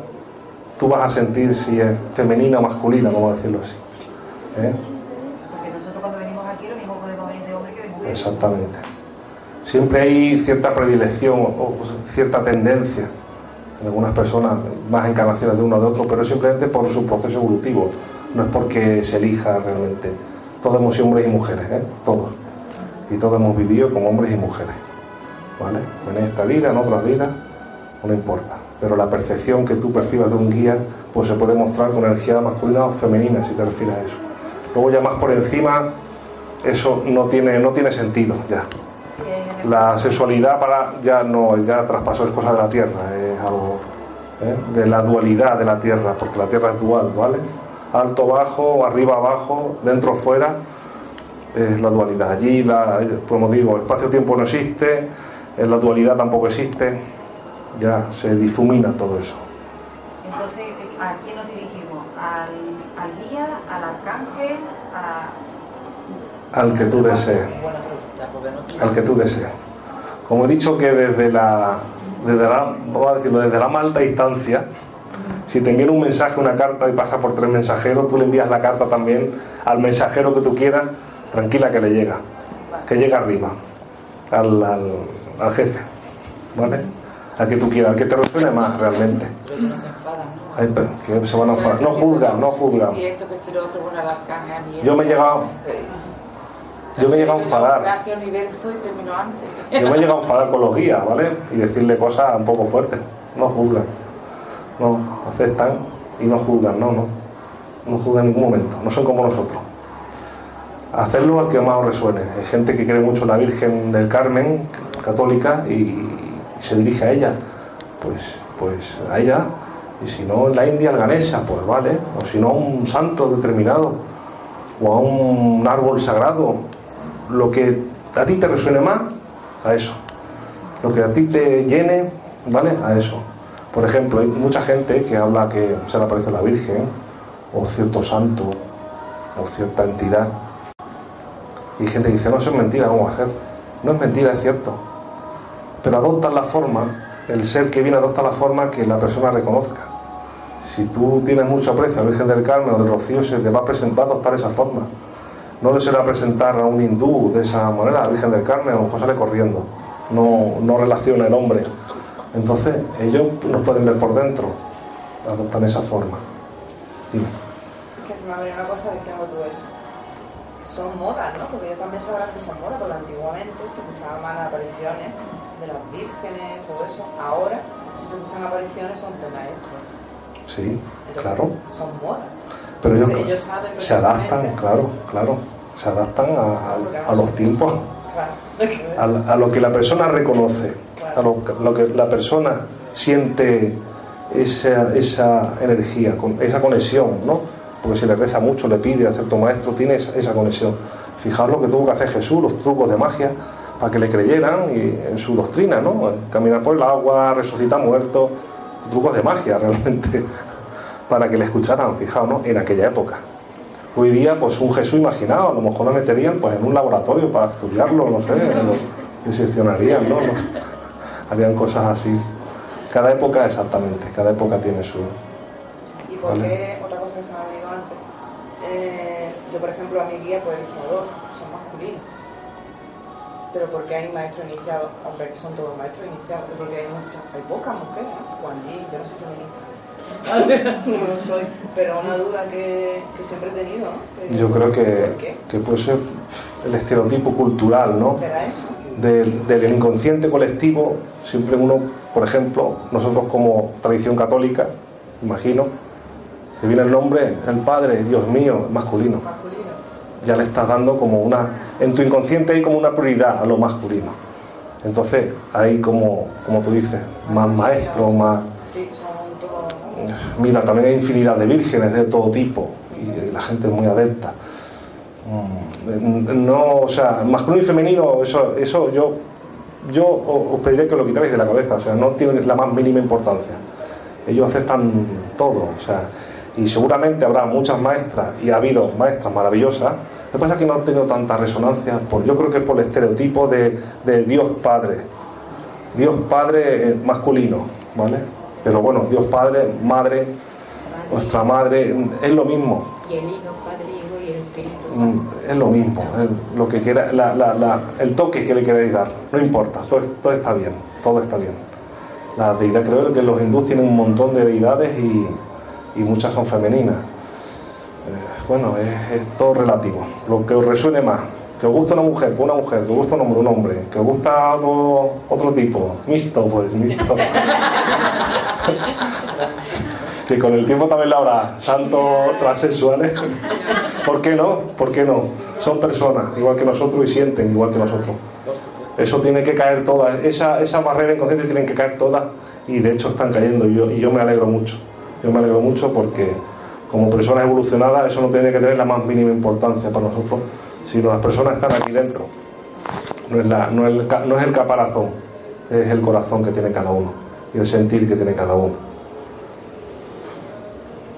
tú vas a sentir si es femenina o masculina, vamos a decirlo así. ¿Eh? Porque nosotros cuando venimos aquí lo mismo podemos venir de hombre que de mujer. Exactamente siempre hay cierta predilección o cierta tendencia en algunas personas, más encarnaciones de uno o de otro, pero es simplemente por su proceso evolutivo, no es porque se elija realmente. Todos hemos sido hombres y mujeres, ¿eh? todos. Y todos hemos vivido como hombres y mujeres. ¿Vale? En esta vida, en otras vidas, no importa. Pero la percepción que tú percibas de un guía, pues se puede mostrar con energía masculina o femenina, si te refieres a eso. Luego ya más por encima, eso no tiene, no tiene sentido ya la sexualidad para ya no ya traspasó es cosa de la tierra es algo ¿eh? de la dualidad de la tierra porque la tierra es dual vale alto bajo arriba abajo dentro fuera es la dualidad. Allí la como digo espacio tiempo no existe la dualidad tampoco existe ya se difumina todo eso. Entonces a quién nos dirigimos al, al guía al arcángel al que tú desees al que tú deseas. Como he dicho que desde la, desde la, vamos a decirlo, desde la más alta distancia, si te envían un mensaje, una carta y pasa por tres mensajeros, tú le envías la carta también al mensajero que tú quieras, tranquila que le llega, que llega arriba, al, al, jefe, ¿vale? Al que tú quieras, al que te resuene más realmente. que se van a No juzgan, no juzgan. Yo me he llegado yo me he llegado a enfadar. Yo me he llegado a enfadar con los guías, ¿vale? Y decirle cosas un poco fuertes. No juzgan. No, aceptan y no juzgan, no, no. No juzgan en ningún momento. No son como nosotros. Hacerlo al que más os resuene. Hay gente que cree mucho en la Virgen del Carmen, católica, y se dirige a ella. Pues, pues a ella. Y si no, en la India, al Ganesha, pues vale. O si no, a un santo determinado. O a un árbol sagrado lo que a ti te resuene más, a eso. Lo que a ti te llene, ¿vale? A eso. Por ejemplo, hay mucha gente que habla que se le aparece la Virgen, o cierto santo, o cierta entidad. Y gente dice, no, eso es mentira, ¿cómo va a ser? No es mentira, es cierto. Pero adoptan la forma, el ser que viene adopta la forma que la persona reconozca. Si tú tienes mucho aprecio a la Virgen del Carmen o del Rocío, se te va a, presentar, a adoptar esa forma. No le será presentar a un hindú de esa manera, a la Virgen del Carmen, a lo mejor sale corriendo. No, no relaciona el hombre. Entonces, ellos nos pueden ver por dentro, adoptan esa forma. Dime. Que se me ha venido una cosa diciendo tú eso son modas, ¿no? Porque yo también sabrás que son modas, porque antiguamente se escuchaban más apariciones de las vírgenes, todo eso. Ahora, si se escuchan apariciones, son de maestros. Sí, claro. Son modas. Pero ellos, saben se adaptan, claro, claro. Se adaptan a, los tiempos. A, lo que la persona reconoce, a lo, lo, que la persona siente esa, esa energía, esa conexión, ¿no? porque si le reza mucho, le pide a cierto maestro, tiene esa, conexión. Fijaos lo que tuvo que hacer Jesús, los trucos de magia, para que le creyeran y en su doctrina, ¿no? Caminar por el agua, resucitar muertos, trucos de magia realmente, para que le escucharan, fijaos, ¿no? En aquella época. Hoy día, pues un Jesús imaginado, a lo mejor lo meterían pues, en un laboratorio para estudiarlo, no sé, lo diseccionarían, ¿no? Harían cosas así. Cada época exactamente, cada época tiene su... ¿Y por qué otra cosa que se me ha eh, yo, por ejemplo, a mi guía, pues visto dos, son masculinos. Pero porque hay maestros iniciados, hombre, que son todos maestros iniciados, porque hay muchas, hay pocas mujeres, ¿no? Juan yo no soy feminista. no lo soy, pero una duda que, que siempre he tenido, ¿no? yo creo que, que puede ser el estereotipo cultural, ¿no? ¿Será eso? Del, del, inconsciente colectivo, siempre uno, por ejemplo, nosotros como tradición católica, imagino, si viene el nombre, el Padre, Dios mío, masculino. Ya le estás dando como una. En tu inconsciente hay como una prioridad a lo masculino. Entonces, hay como, como tú dices, más maestros, más. Mira, también hay infinidad de vírgenes de todo tipo y la gente es muy adepta. Mm, no, o sea, masculino y femenino, eso, eso yo, yo os pediría que lo quitarais de la cabeza, o sea, no tiene la más mínima importancia. Ellos aceptan todo, o sea, y seguramente habrá muchas maestras y ha habido maestras maravillosas. Lo que pasa es que no han tenido tanta resonancia, por, yo creo que es por el estereotipo de, de Dios Padre. Dios Padre masculino, ¿vale? Pero bueno, Dios Padre, Madre, nuestra Madre, es lo mismo. Y el Hijo, Padre, Hijo y el Espíritu. Mm, es lo mismo, lo que quiera, la, la, el toque que le queréis dar, no importa, todo, todo está bien, todo está bien. La deidad, creo que los hindús tienen un montón de deidades y, y muchas son femeninas. Eh, bueno, es, todo relativo. Lo que os resuene más, que os gusta una mujer, pues una mujer, que os gusta un hombre, un hombre, que os gusta otro, otro tipo, mixto, pues mixto. que con el tiempo también la habrá, santos transexuales. ¿Por qué no? ¿Por qué no? Son personas, igual que nosotros, y sienten igual que nosotros. Eso tiene que caer todas, esa, esa barrera inconsciente tienen que caer todas, y de hecho están cayendo, y yo, y yo me alegro mucho. Yo me alegro mucho porque como personas evolucionadas eso no tiene que tener la más mínima importancia para nosotros, sino las personas están aquí dentro. No es, la, no, el, no es el caparazón, es el corazón que tiene cada uno y el sentir que tiene cada uno.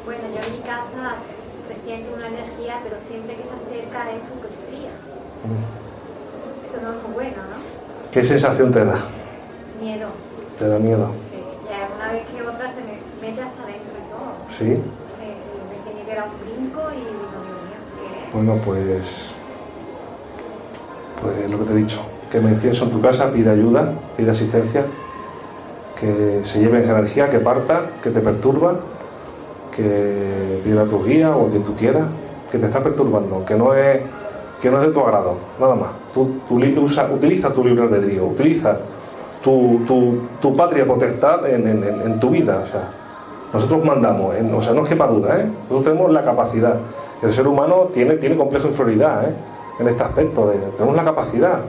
Bueno, yo en mi casa reciente una energía, pero siempre que está cerca es súper fría. Mm. Eso no es bueno, ¿no? ¿Qué sensación te da? Miedo. ¿Te da miedo? Sí, ya una vez que otra se me mete hasta dentro y todo. ¿Sí? me tenía que dar un brinco y digo, Bueno, pues. Pues lo que te he dicho, que me incienso en tu casa, pide ayuda, pide asistencia, que se lleve esa energía, que parta, que te perturba, que pida tu guía o quien tú quieras, que te está perturbando, que no es que no es de tu agrado, nada más. Tú, utiliza tu libre albedrío, utiliza tu, tu, patria potestad en, en, en, tu vida. O sea, nosotros mandamos, o sea, no es que duda, ¿eh? nosotros tenemos la capacidad. El ser humano tiene, tiene complejo inferioridad ¿eh? en este aspecto, tenemos la capacidad.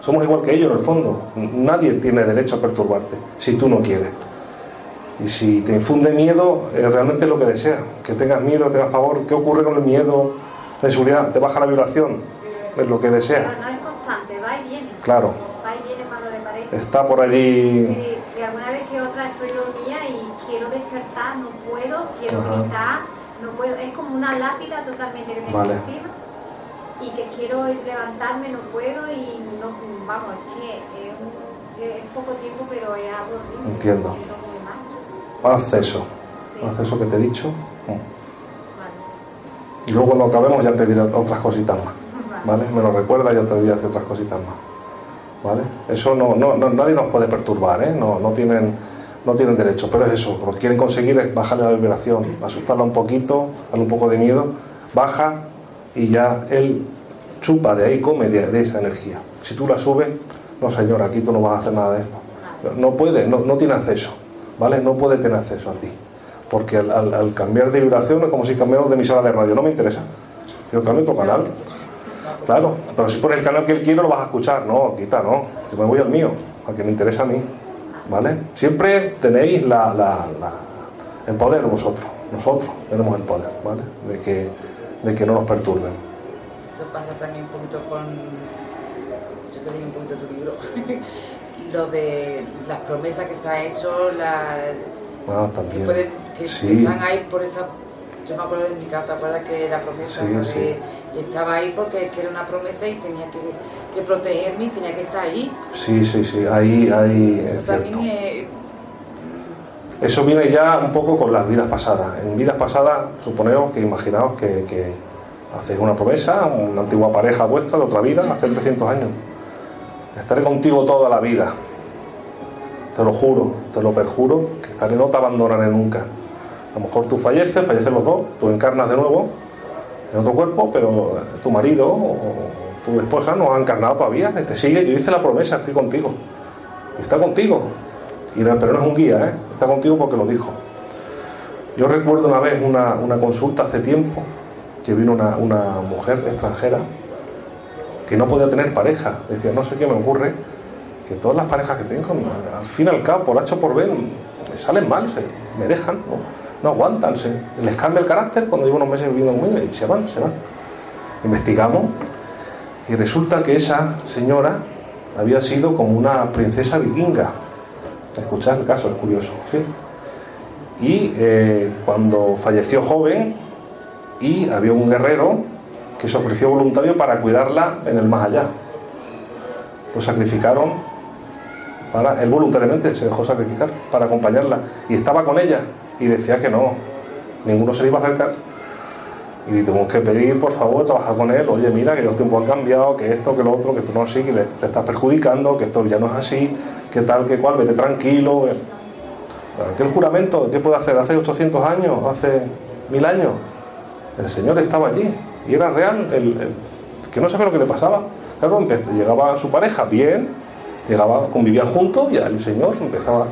Somos igual que ellos en el fondo. Nadie tiene derecho a perturbarte si tú no quieres. Y si te infunde miedo, es realmente lo que deseas. Que tengas miedo, tengas favor. ¿Qué ocurre con el miedo? La inseguridad, te baja la vibración. Es lo que deseas. Pero no es constante, va y viene. Claro. Va y viene cuando le parece. Está por allí. Y, alguna vez que otra estoy dormida y quiero despertar, no puedo, quiero gritar, no puedo. Es como una lápida totalmente que encima y que quiero levantarme, no puedo y no, vamos, es que es, poco tiempo, pero es algo horrible. Entiendo. Haz eso, haz eso que te he dicho. Y luego cuando acabemos ya te diré otras cositas más. ¿Vale? Me lo recuerda y ya te diré otras cositas más. ¿Vale? Eso no, no, nadie nos puede perturbar, ¿eh? no, no, tienen, no tienen derecho, pero es eso, lo que quieren conseguir es bajarle la vibración, asustarla un poquito, darle un poco de miedo, baja y ya él chupa de ahí, come de, esa energía. Si tú la subes, no señor, aquí tú no vas a hacer nada de esto. No puede, no, no tiene acceso, ¿vale? No puede tener acceso a ti. Porque al, cambiar de vibración es como si cambiamos de emisora de radio, no me interesa. Yo cambio tu canal. Claro, pero si pones el canal que él quiere lo vas a escuchar. No, quita, no. Yo me voy al mío, al que me interesa a mí. ¿Vale? Siempre tenéis la, la, el poder vosotros. Nosotros tenemos el poder, ¿vale? De que, de que no nos perturben. Esto pasa también un poquito con. Yo te leí un poquito tu libro. Lo de las promesas que se ha hecho, la. Ah, también que, están ahí por esa yo me acuerdo de mi casa, ¿te acuerdas que la promesa y estaba ahí porque era una promesa y tenía que, protegerme y tenía que estar ahí? Sí, sí, sí, ahí, ahí Eso también es... Eso viene ya un poco con las vidas pasadas. En vidas pasadas, suponemos que imaginaos que, que hacéis una promesa, una antigua pareja vuestra de otra vida, hace 300 años. Estaré contigo toda la vida. Te lo juro, te lo perjuro, que estaré, no te abandonaré nunca. A lo mejor tú falleces, fallecen los dos, tú encarnas de nuevo en otro cuerpo, pero tu marido o tu esposa no ha encarnado todavía, te sigue, yo hice la promesa, estoy contigo. está contigo. Pero no es un guía, ¿eh? está contigo porque lo dijo. Yo recuerdo una vez una, consulta hace tiempo que vino una, una, mujer extranjera que no podía tener pareja. Decía, no sé qué me ocurre, que todas las parejas que tengo, al fin y al cabo, por H por B, me salen mal, se, me dejan, no, aguantan, se, les cambia el carácter cuando llevo unos meses viviendo conmigo y se van, se van. Investigamos y resulta que esa señora había sido como una princesa vikinga. Escuchad el caso, es curioso, ¿sí? Y eh, cuando falleció joven y había un guerrero que se ofreció voluntario para cuidarla en el más allá. Lo sacrificaron para, él voluntariamente se dejó sacrificar para acompañarla y estaba con ella y decía que no, ninguno se le iba a acercar. Y tuvimos que pedir, por favor, trabajar con él. Oye, mira, que los tiempos han cambiado, que esto, que lo otro, que esto no es así, que te estás perjudicando, que esto ya no es así, que tal, que cual, vete tranquilo. Aquel juramento, ¿qué puede hacer? Hace 800 años, hace mil años. El Señor estaba allí y era real, el, que no sabía lo que le pasaba. Claro, llegaba su pareja bien, llegaba, convivían juntos y el señor empezaba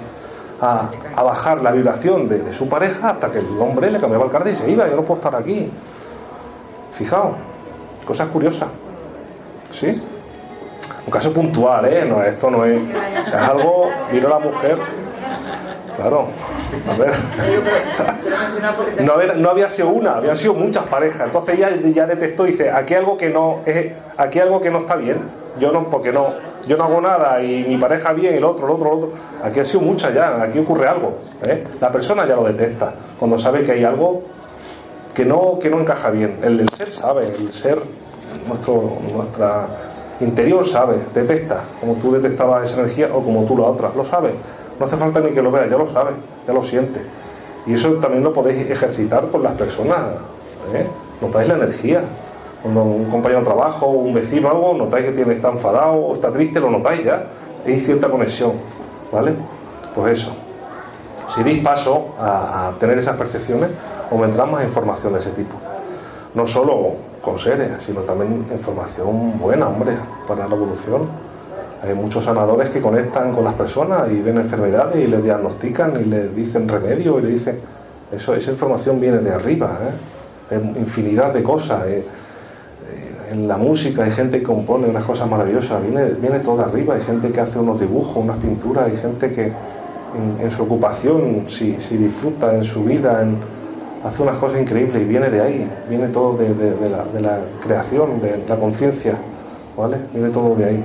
a, bajar la vibración de, su pareja hasta que el hombre le cambiaba el cartel y se iba, yo no puedo estar aquí. Fijaos, cosas curiosas. ¿Sí? Un caso puntual, ¿eh? No, esto no es. Es algo. Vino la mujer. Claro. A ver. No, no, había sido una, habían sido muchas parejas. Entonces ella ya detectó y dice, aquí algo que no es, aquí algo que no está bien. Yo no, porque no, yo no hago nada y mi pareja bien, el otro, el otro, el otro. Aquí ha sido mucha ya, aquí ocurre algo. ¿eh? La persona ya lo detecta cuando sabe que hay algo que no, que no encaja bien. El, ser sabe, el ser, nuestro, nuestra interior sabe, detecta, como tú detectabas esa energía o como tú la otra, lo sabe. No hace falta ni que lo vea, ya lo sabe, ya lo siente. Y eso también lo podéis ejercitar con las personas. ¿eh? Notáis la energía, cuando un compañero de trabajo, un vecino, algo, notáis que tiene, está enfadado o está triste, lo notáis ya. Hay cierta conexión, ¿vale? Pues eso. Si deis paso a, tener esas percepciones, os vendrá más información de ese tipo. No solo con seres, sino también información buena, hombre, para la evolución. Hay muchos sanadores que conectan con las personas y ven enfermedades y les diagnostican y les dicen remedio y le dicen. Eso, esa información viene de arriba, ¿eh? infinidad de cosas. ¿eh? en la música hay gente que compone unas cosas maravillosas, viene, viene todo de arriba, hay gente que hace unos dibujos, unas pinturas, hay gente que en, su ocupación, si, disfruta en su vida, hace unas cosas increíbles y viene de ahí, viene todo de, la, creación, de la conciencia, ¿vale? Viene todo de ahí.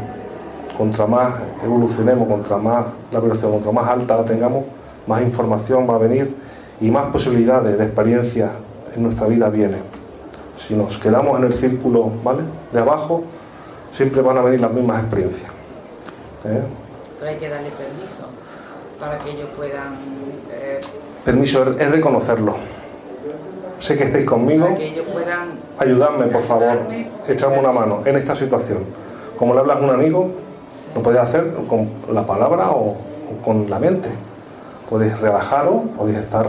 contra más evolucionemos, contra más la vibración, contra más alta la tengamos, más información va a venir y más posibilidades de experiencia en nuestra vida vienen. Si nos quedamos en el círculo ¿vale? de abajo, siempre van a venir las mismas experiencias. ¿eh? Pero hay que darle permiso para que ellos puedan... Eh, permiso es reconocerlo. Sé que estáis conmigo. Para que ellos puedan... Ayudarme, por favor. Echadme una mano en esta situación. Como le hablas a un amigo, lo podéis hacer con la palabra o, con la mente. Podéis relajaros, podéis estar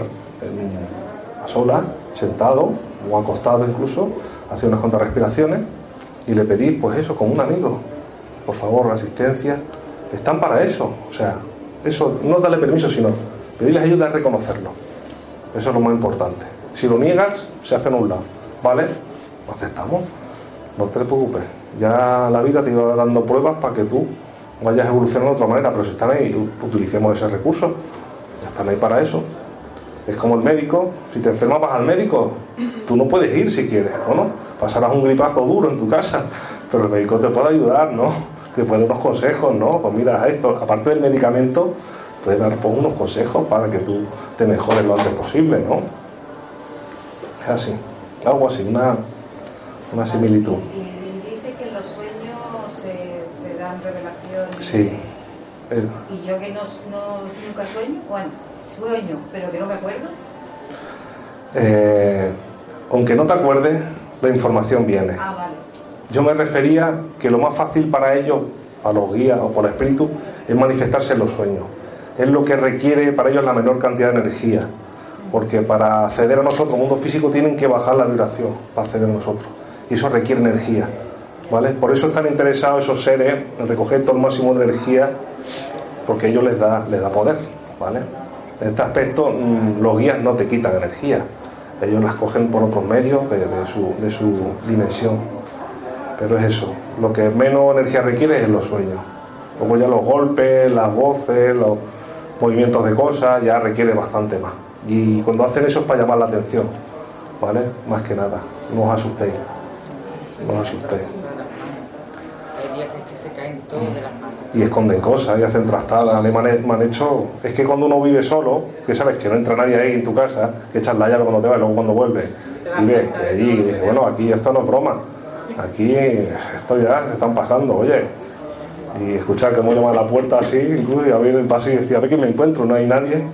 a solas, sentado o acostado incluso, hacer unas cuantas respiraciones y le pedís, pues eso, como un amigo. Por favor, asistencia. Están para eso. O sea, eso no darle permiso, sino pedirles ayuda a reconocerlo. Eso es lo más importante. Si lo niegas, se hace un. ¿Vale? Lo aceptamos. No te preocupes. Ya la vida te iba dando pruebas para que tú vayas evolucionando de otra manera, pero si están ahí, utilicemos ese recurso. Ya están ahí para eso. Es como el médico, si te enfermas vas al médico, tú no puedes ir si quieres, ¿o no? Pasarás un gripazo duro en tu casa, pero el médico te puede ayudar, ¿no? Te puede unos consejos, ¿no? Pues mira, esto, aparte del medicamento, puede dar pues, unos consejos para que tú te mejores lo antes posible, ¿no? Es así, algo así, una, una similitud. Y, dice que los sueños te dan revelaciones. Sí. Y yo que no, no, nunca sueño, bueno, sueño, pero que no me acuerdo. Eh, aunque no te acuerdes, la información viene. Ah, vale. Yo me refería que lo más fácil para ellos, para los guías o por el espíritu, es manifestarse en los sueños. Es lo que requiere para ellos la menor cantidad de energía. Porque para acceder a nosotros, mundo físico, tienen que bajar la vibración para acceder a nosotros. Y eso requiere energía. ¿Vale? Por eso están interesados esos seres en recoger todo el máximo de energía, porque ellos les da, les da poder. ¿Vale? En este aspecto, mm, los guías no te quitan energía, ellos las cogen por otros medios de, su, dimensión. Pero es eso, lo que menos energía requiere es los sueños. Luego ya los golpes, las voces, los movimientos de cosas, ya requiere bastante más. Y cuando hacen eso es para llamar la atención, ¿vale? Más que nada, no os asustéis. No os asustéis. Hay días que se caen todos de las manos y esconden cosas y hacen trastadas. Me han, hecho. Es que cuando uno vive solo, que sabes que no entra nadie ahí en tu casa, que echas la llave cuando te vas y luego cuando vuelves, y ves que allí, y dices, bueno, aquí esto no es broma. Aquí esto ya se están pasando, oye. Y escuchar que me llama a la puerta así, incluso y abrir el pasillo y decir, a ver que me encuentro, no hay nadie.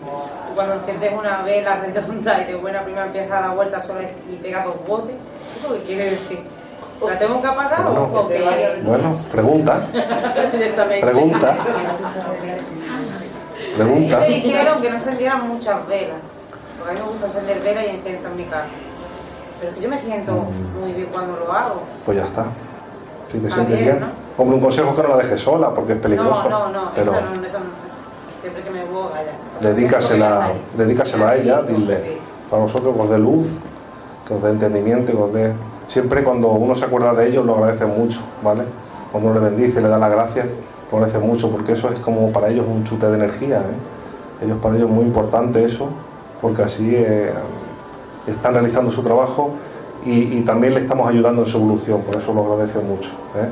Cuando enciendes una vela redonda y de buena primera empieza a dar vueltas sola y pega dos botes, ¿eso qué quiere decir? ¿La tengo que apagar o que Bueno, pregunta. pregunta. Pregunta. Me dijeron que no encendieran muchas velas. Porque a mí me gusta encender velas y intento en mi casa. Pero que yo me siento mm. muy bien cuando lo hago. Pues ya está. Si te sientes bien. Hombre, un consejo es que no la dejes sola porque es peligroso. No, no, no. Eso no, eso no. Siempre que me voy allá. Dedícasela, dedícasela a ella, dile. Para vosotros, que os dé luz, que os dé entendimiento, que os dé siempre cuando uno se acuerda de ellos lo agradece mucho, ¿vale? Cuando uno le bendice, le da las gracias, lo agradece mucho porque eso es como para ellos un chute de energía, ¿eh? Ellos para ellos es muy importante eso, porque así eh, están realizando su trabajo y, también le estamos ayudando en su evolución, por eso lo agradece mucho. ¿eh?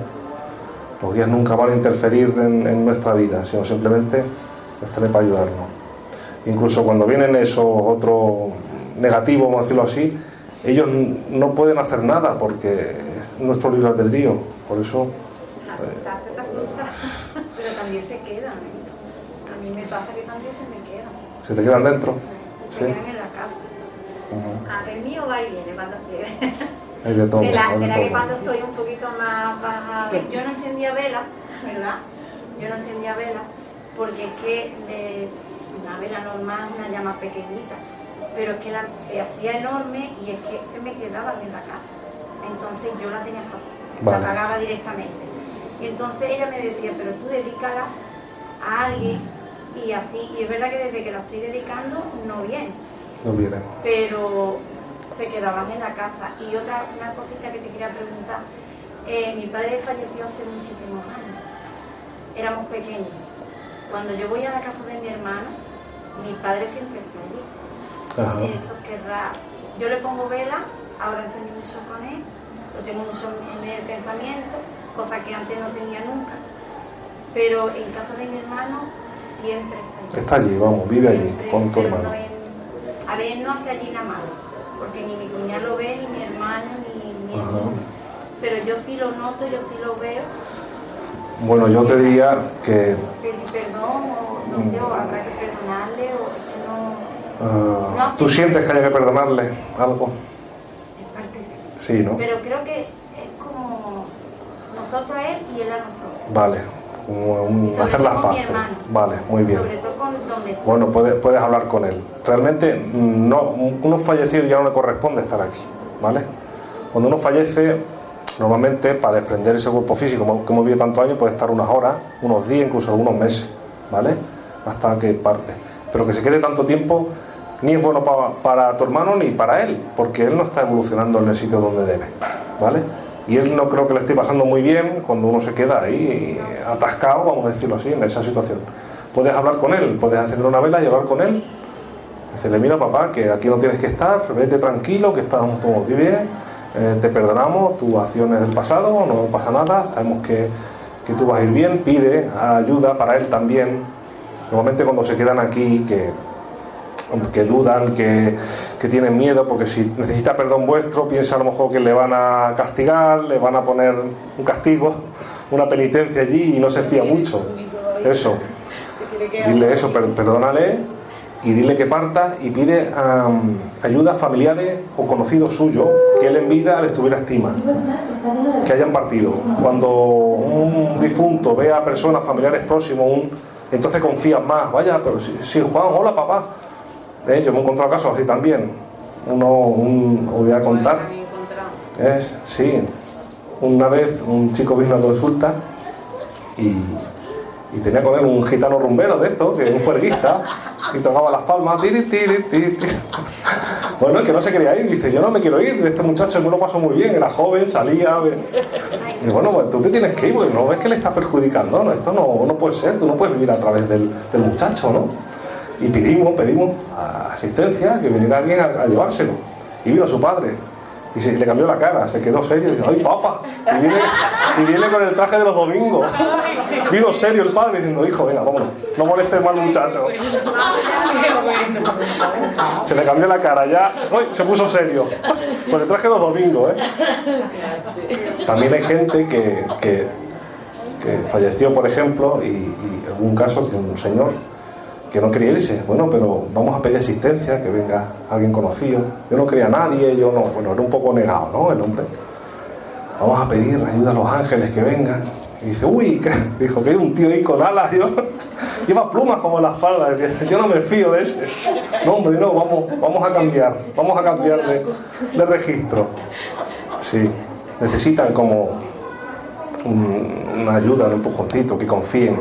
Los guías nunca van a interferir en, nuestra vida, sino simplemente estaré para ayudarnos. Incluso cuando vienen esos otros negativos, vamos a decirlo así, ellos no pueden hacer nada porque es nuestro libre albedrío. Por eso. Pero también se quedan. ¿eh? A mí me pasa que también se me quedan. ¿Se te quedan dentro? Se quedan en la casa. A ver, mío va y viene cuando quiere. De todo. De la, de la que cuando estoy un poquito más baja. Yo no encendía vela, ¿verdad? Yo no encendía vela porque es que eh, una vela normal es una llama pequeñita pero es que la, se hacía enorme y es que se me quedaba en la casa. Entonces yo la tenía la pagaba directamente. Y entonces ella me decía, pero tú dedícala a alguien y así, y es verdad que desde que la estoy dedicando no viene. No viene. Pero se quedaban en la casa. Y otra una cosita que te quería preguntar, eh, mi padre falleció hace muchísimos años, éramos pequeños. Cuando yo voy a la casa de mi hermano, mi padre siempre está allí eso querrá. Yo le pongo vela, ahora estoy mucho con él, lo tengo mucho en el pensamiento, cosa que antes no tenía nunca. Pero en casa de mi hermano siempre está allí. Está allí, vamos, vive allí con tu hermano. a ver, no hace allí nada malo, porque ni mi cuñado lo ve, ni mi hermano, ni mi hermano. Pero yo sí lo noto, yo sí lo veo. Bueno, yo te diría que... Perdón, o no sé, o habrá que perdonarle, o es que no... Ah, ¿Tú sientes que haya que perdonarle algo? Es parte de... Sí, ¿no? Pero creo que es como nosotros a él y él a nosotros. Vale, un, hacer las paces. Vale, muy bien. Sobre todo con donde bueno, puedes, puedes hablar con él. Realmente, no, uno fallecido ya no le corresponde estar aquí, ¿vale? Cuando uno fallece, normalmente para desprender ese cuerpo físico, que hemos vivido tantos años, puede estar unas horas, unos días, incluso algunos meses, ¿vale? Hasta que parte. Pero que se quede tanto tiempo ni es bueno para, tu hermano ni para él, porque él no está evolucionando en el sitio donde debe, ¿vale? y él no creo que le esté pasando muy bien cuando uno se queda ahí atascado, vamos a decirlo así, en esa situación. Puedes hablar con él, puedes encender una vela y hablar con él. Decirle, mira papá, que aquí no tienes que estar, vete tranquilo, que estamos todos bien, eh, te perdonamos tus acciones del pasado, no pasa nada, sabemos que, que tú vas a ir bien, pide ayuda para él también. Normalmente cuando se quedan aquí, que que dudan, que, tienen miedo, porque si necesita perdón vuestro, piensa a lo mejor que le van a castigar, le van a poner un castigo, una penitencia allí y no se espía mucho. Eso. Dile eso, perdónale y dile que parta y pide ayuda a familiares o conocidos suyos que él en vida les tuviera estima, que hayan partido. Cuando un difunto ve a personas familiares próximos, un, entonces confías más. Vaya, pero si, si Juan, hola papá, ¿Eh? Yo me he encontrado casos así también. Uno, un, os voy a contar. Es, sí, una vez un chico vino a consulta y, y tenía con él un gitano rumbero de esto, que es un juerguista, y tocaba las palmas, tiri, tiri, tiri. Bueno, que no se quería ir, dice, yo no me quiero ir, de este muchacho me lo pasó muy bien, era joven, salía. Y bueno, pues tú te tienes que ir, porque no ves que le estás perjudicando. Esto no, no puede ser, tú no puedes vivir a través del, muchacho, ¿no? Y pedimos, pedimos asistencia, que viniera alguien a, llevárselo. Y vino su padre. Y se, le cambió la cara, se quedó serio y dice, ¡ay, papá! Y viene, y viene con el traje de los domingos. Vino serio el padre diciendo, hijo, venga, vámonos, no molestes más al muchacho. Se le cambió la cara, ya, ¡ay! Se puso serio. Con el traje de los domingos, ¿eh? También hay gente que, que, falleció, por ejemplo, y, y algún caso de un señor que no quería irse. Bueno, pero vamos a pedir asistencia, que venga alguien conocido. Yo no quería a nadie, yo no, bueno, era un poco negado, ¿no? El hombre. Vamos a pedir ayuda a los ángeles que vengan. Y dice, uy, dijo que hay un tío ahí con alas, yo, lleva plumas como en la espalda. Yo no me fío de ese. No, hombre, no, vamos, vamos a cambiar, vamos a cambiar de, de registro. Sí, necesitan como una ayuda, un empujoncito, que confíen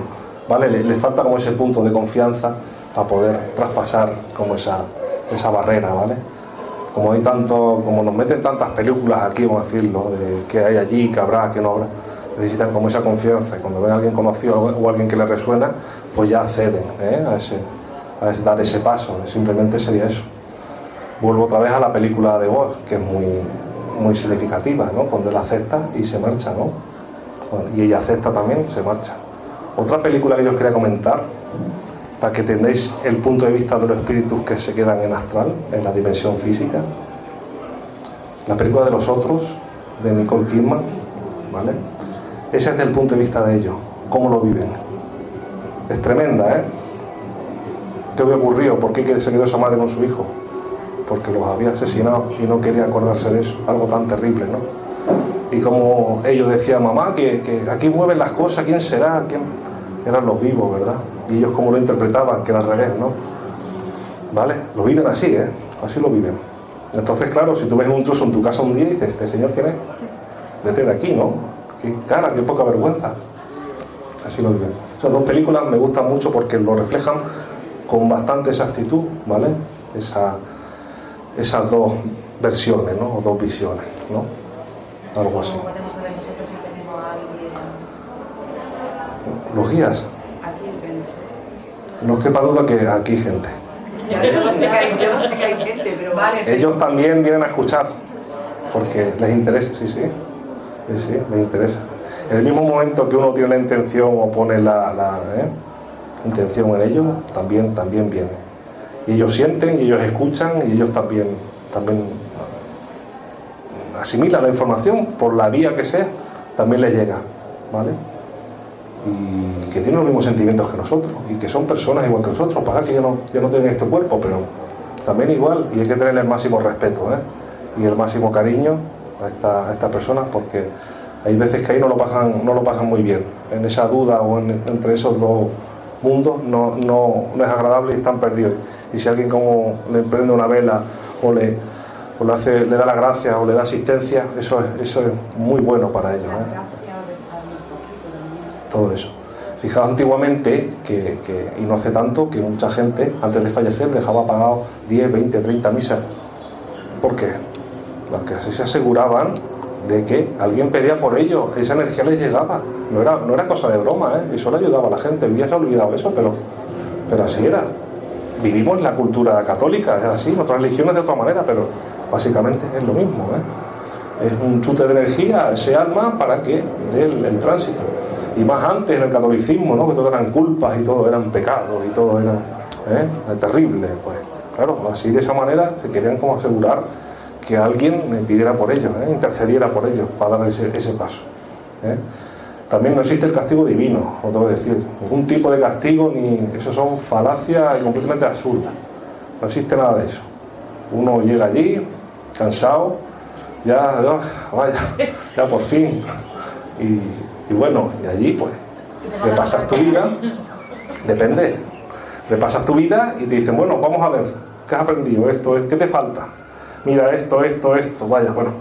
¿vale? Le, falta como ese punto de confianza para poder traspasar como esa, esa barrera, ¿vale? Como hay tanto, como nos meten tantas películas aquí, vamos a decirlo, de que hay allí, que habrá, que no habrá, necesitan como esa confianza. Y cuando ven a alguien conocido o alguien que le resuena, pues ya acceden ¿eh? a, ese, a dar ese paso. Simplemente sería eso. Vuelvo otra vez a la película de vos, que es muy, muy significativa, ¿no? Cuando él acepta y se marcha, ¿no? Y ella acepta también, se marcha. Otra película que yo os quería comentar, para que tengáis el punto de vista de los espíritus que se quedan en astral, en la dimensión física. La película de los otros, de Nicole Kidman, ¿vale? Ese es el punto de vista de ellos, cómo lo viven. Es tremenda, ¿eh? ¿Qué había ocurrido? ¿Por qué se quedó esa madre con su hijo? Porque los había asesinado y no quería acordarse de eso. Algo tan terrible, ¿no? Y como ellos decían, mamá, que, aquí mueven las cosas, ¿quién será? ¿Quién? eran los vivos, ¿verdad? Y ellos como lo interpretaban, que era al revés, ¿no? ¿Vale? Lo viven así, ¿eh? Así lo viven. Entonces, claro, si tú ves un intruso en tu casa un día y dices, ¿este señor quién es? Vete de aquí, ¿no? Qué cara, qué poca vergüenza. Así lo viven. Esas dos películas me gustan mucho porque lo reflejan con bastante exactitud, ¿vale? Esa, esas dos versiones, ¿no? O dos visiones, ¿no? Algo así. los guías. No quepa duda que aquí hay gente. Yo no sé que hay, gente, pero... Ellos también vienen a escuchar, porque les interesa, sí, sí, sí, sí, les interesa. En el mismo momento que uno tiene la intención o pone la, ¿eh? intención en ellos, también, también viene. Y ellos sienten, y ellos escuchan, y ellos también, también asimilan la información por la vía que sea, también les llega. ¿Vale? y que tienen los mismos sentimientos que nosotros y que son personas igual que nosotros. Para que ya no, ya no tienen este cuerpo, pero también igual y hay que tener el máximo respeto ¿eh? y el máximo cariño a, esta, estas personas porque hay veces que ahí no lo pasan, no lo pasan muy bien. En esa duda o entre esos dos mundos no, no, no, es agradable y están perdidos. Y si alguien como le prende una vela o le, o le, da la gracia o le da asistencia, eso es, muy bueno para ellos. todo eso. Fijaos antiguamente, que, y no hace tanto, que mucha gente antes de fallecer dejaba pagado 10, 20, 30 misas. ¿Por qué? Porque así se aseguraban de que alguien pedía por ello, esa energía les llegaba. No era, cosa de broma, ¿eh? eso le ayudaba a la gente. Hoy día se ha olvidado eso, pero así era. Vivimos la cultura católica, es así, en otras religiones de otra manera, pero básicamente es lo mismo. ¿eh? Es un chute de energía ese alma para que dé el tránsito y más antes en el catolicismo, ¿no? que todo eran culpas y todo eran pecados y todo era ¿eh? terrible. Pues claro, así de esa manera se querían como asegurar que alguien pidiera por ellos, ¿eh? intercediera por ellos para dar ese, paso. También no existe el castigo divino, tengo que decir. Ningún tipo de castigo, ni eso son falacias y completamente absurdas. No existe nada de eso. Uno llega allí, cansado, ya, vaya, ya por fin. Y y bueno, y allí pues repasas tu vida, depende, repasas tu vida y te dicen, bueno, vamos a ver, ¿qué has aprendido? Esto, ¿qué te falta? Mira, esto, esto, esto, vaya, bueno.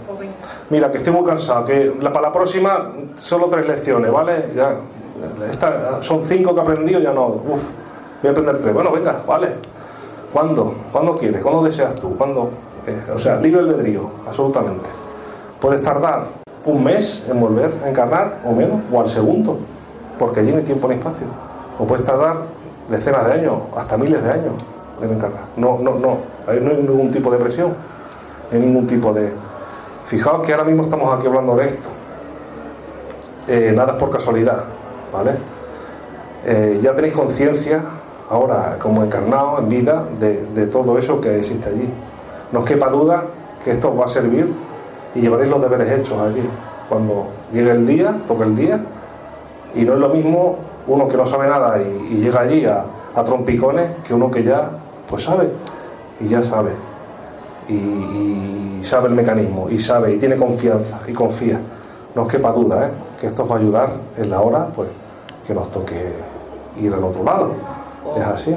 Mira, que estoy muy cansado, que para la próxima solo tres lecciones, ¿vale? Ya, son cinco que he aprendido, ya no, uf, voy a aprender tres. Bueno, venga, vale. ¿Cuándo? ¿Cuándo quieres? ¿Cuándo deseas tú? ¿Cuándo? Eh, o sea, libre albedrío, absolutamente. Puedes tardar un mes en volver a encarnar o menos, o al segundo, porque allí no hay tiempo ni espacio. O puedes tardar decenas de años, hasta miles de años en encarnar. No, no, no, no hay ningún tipo de presión, no hay ningún tipo de... Fijaos que ahora mismo estamos aquí hablando de esto. Eh, nada es por casualidad, ¿vale? Eh, ya tenéis conciencia ahora como encarnado en vida de, todo eso que existe allí. No os quepa duda que esto os va a servir y llevaréis los deberes hechos allí. Cuando llegue el día, toque el día, y no es lo mismo uno que no sabe nada y, llega allí a, trompicones que uno que ya pues sabe y ya sabe y, sabe el mecanismo y sabe y tiene confianza y confía. No os quepa duda ¿eh? que esto os va a ayudar en la hora pues que nos toque ir al otro lado. Es así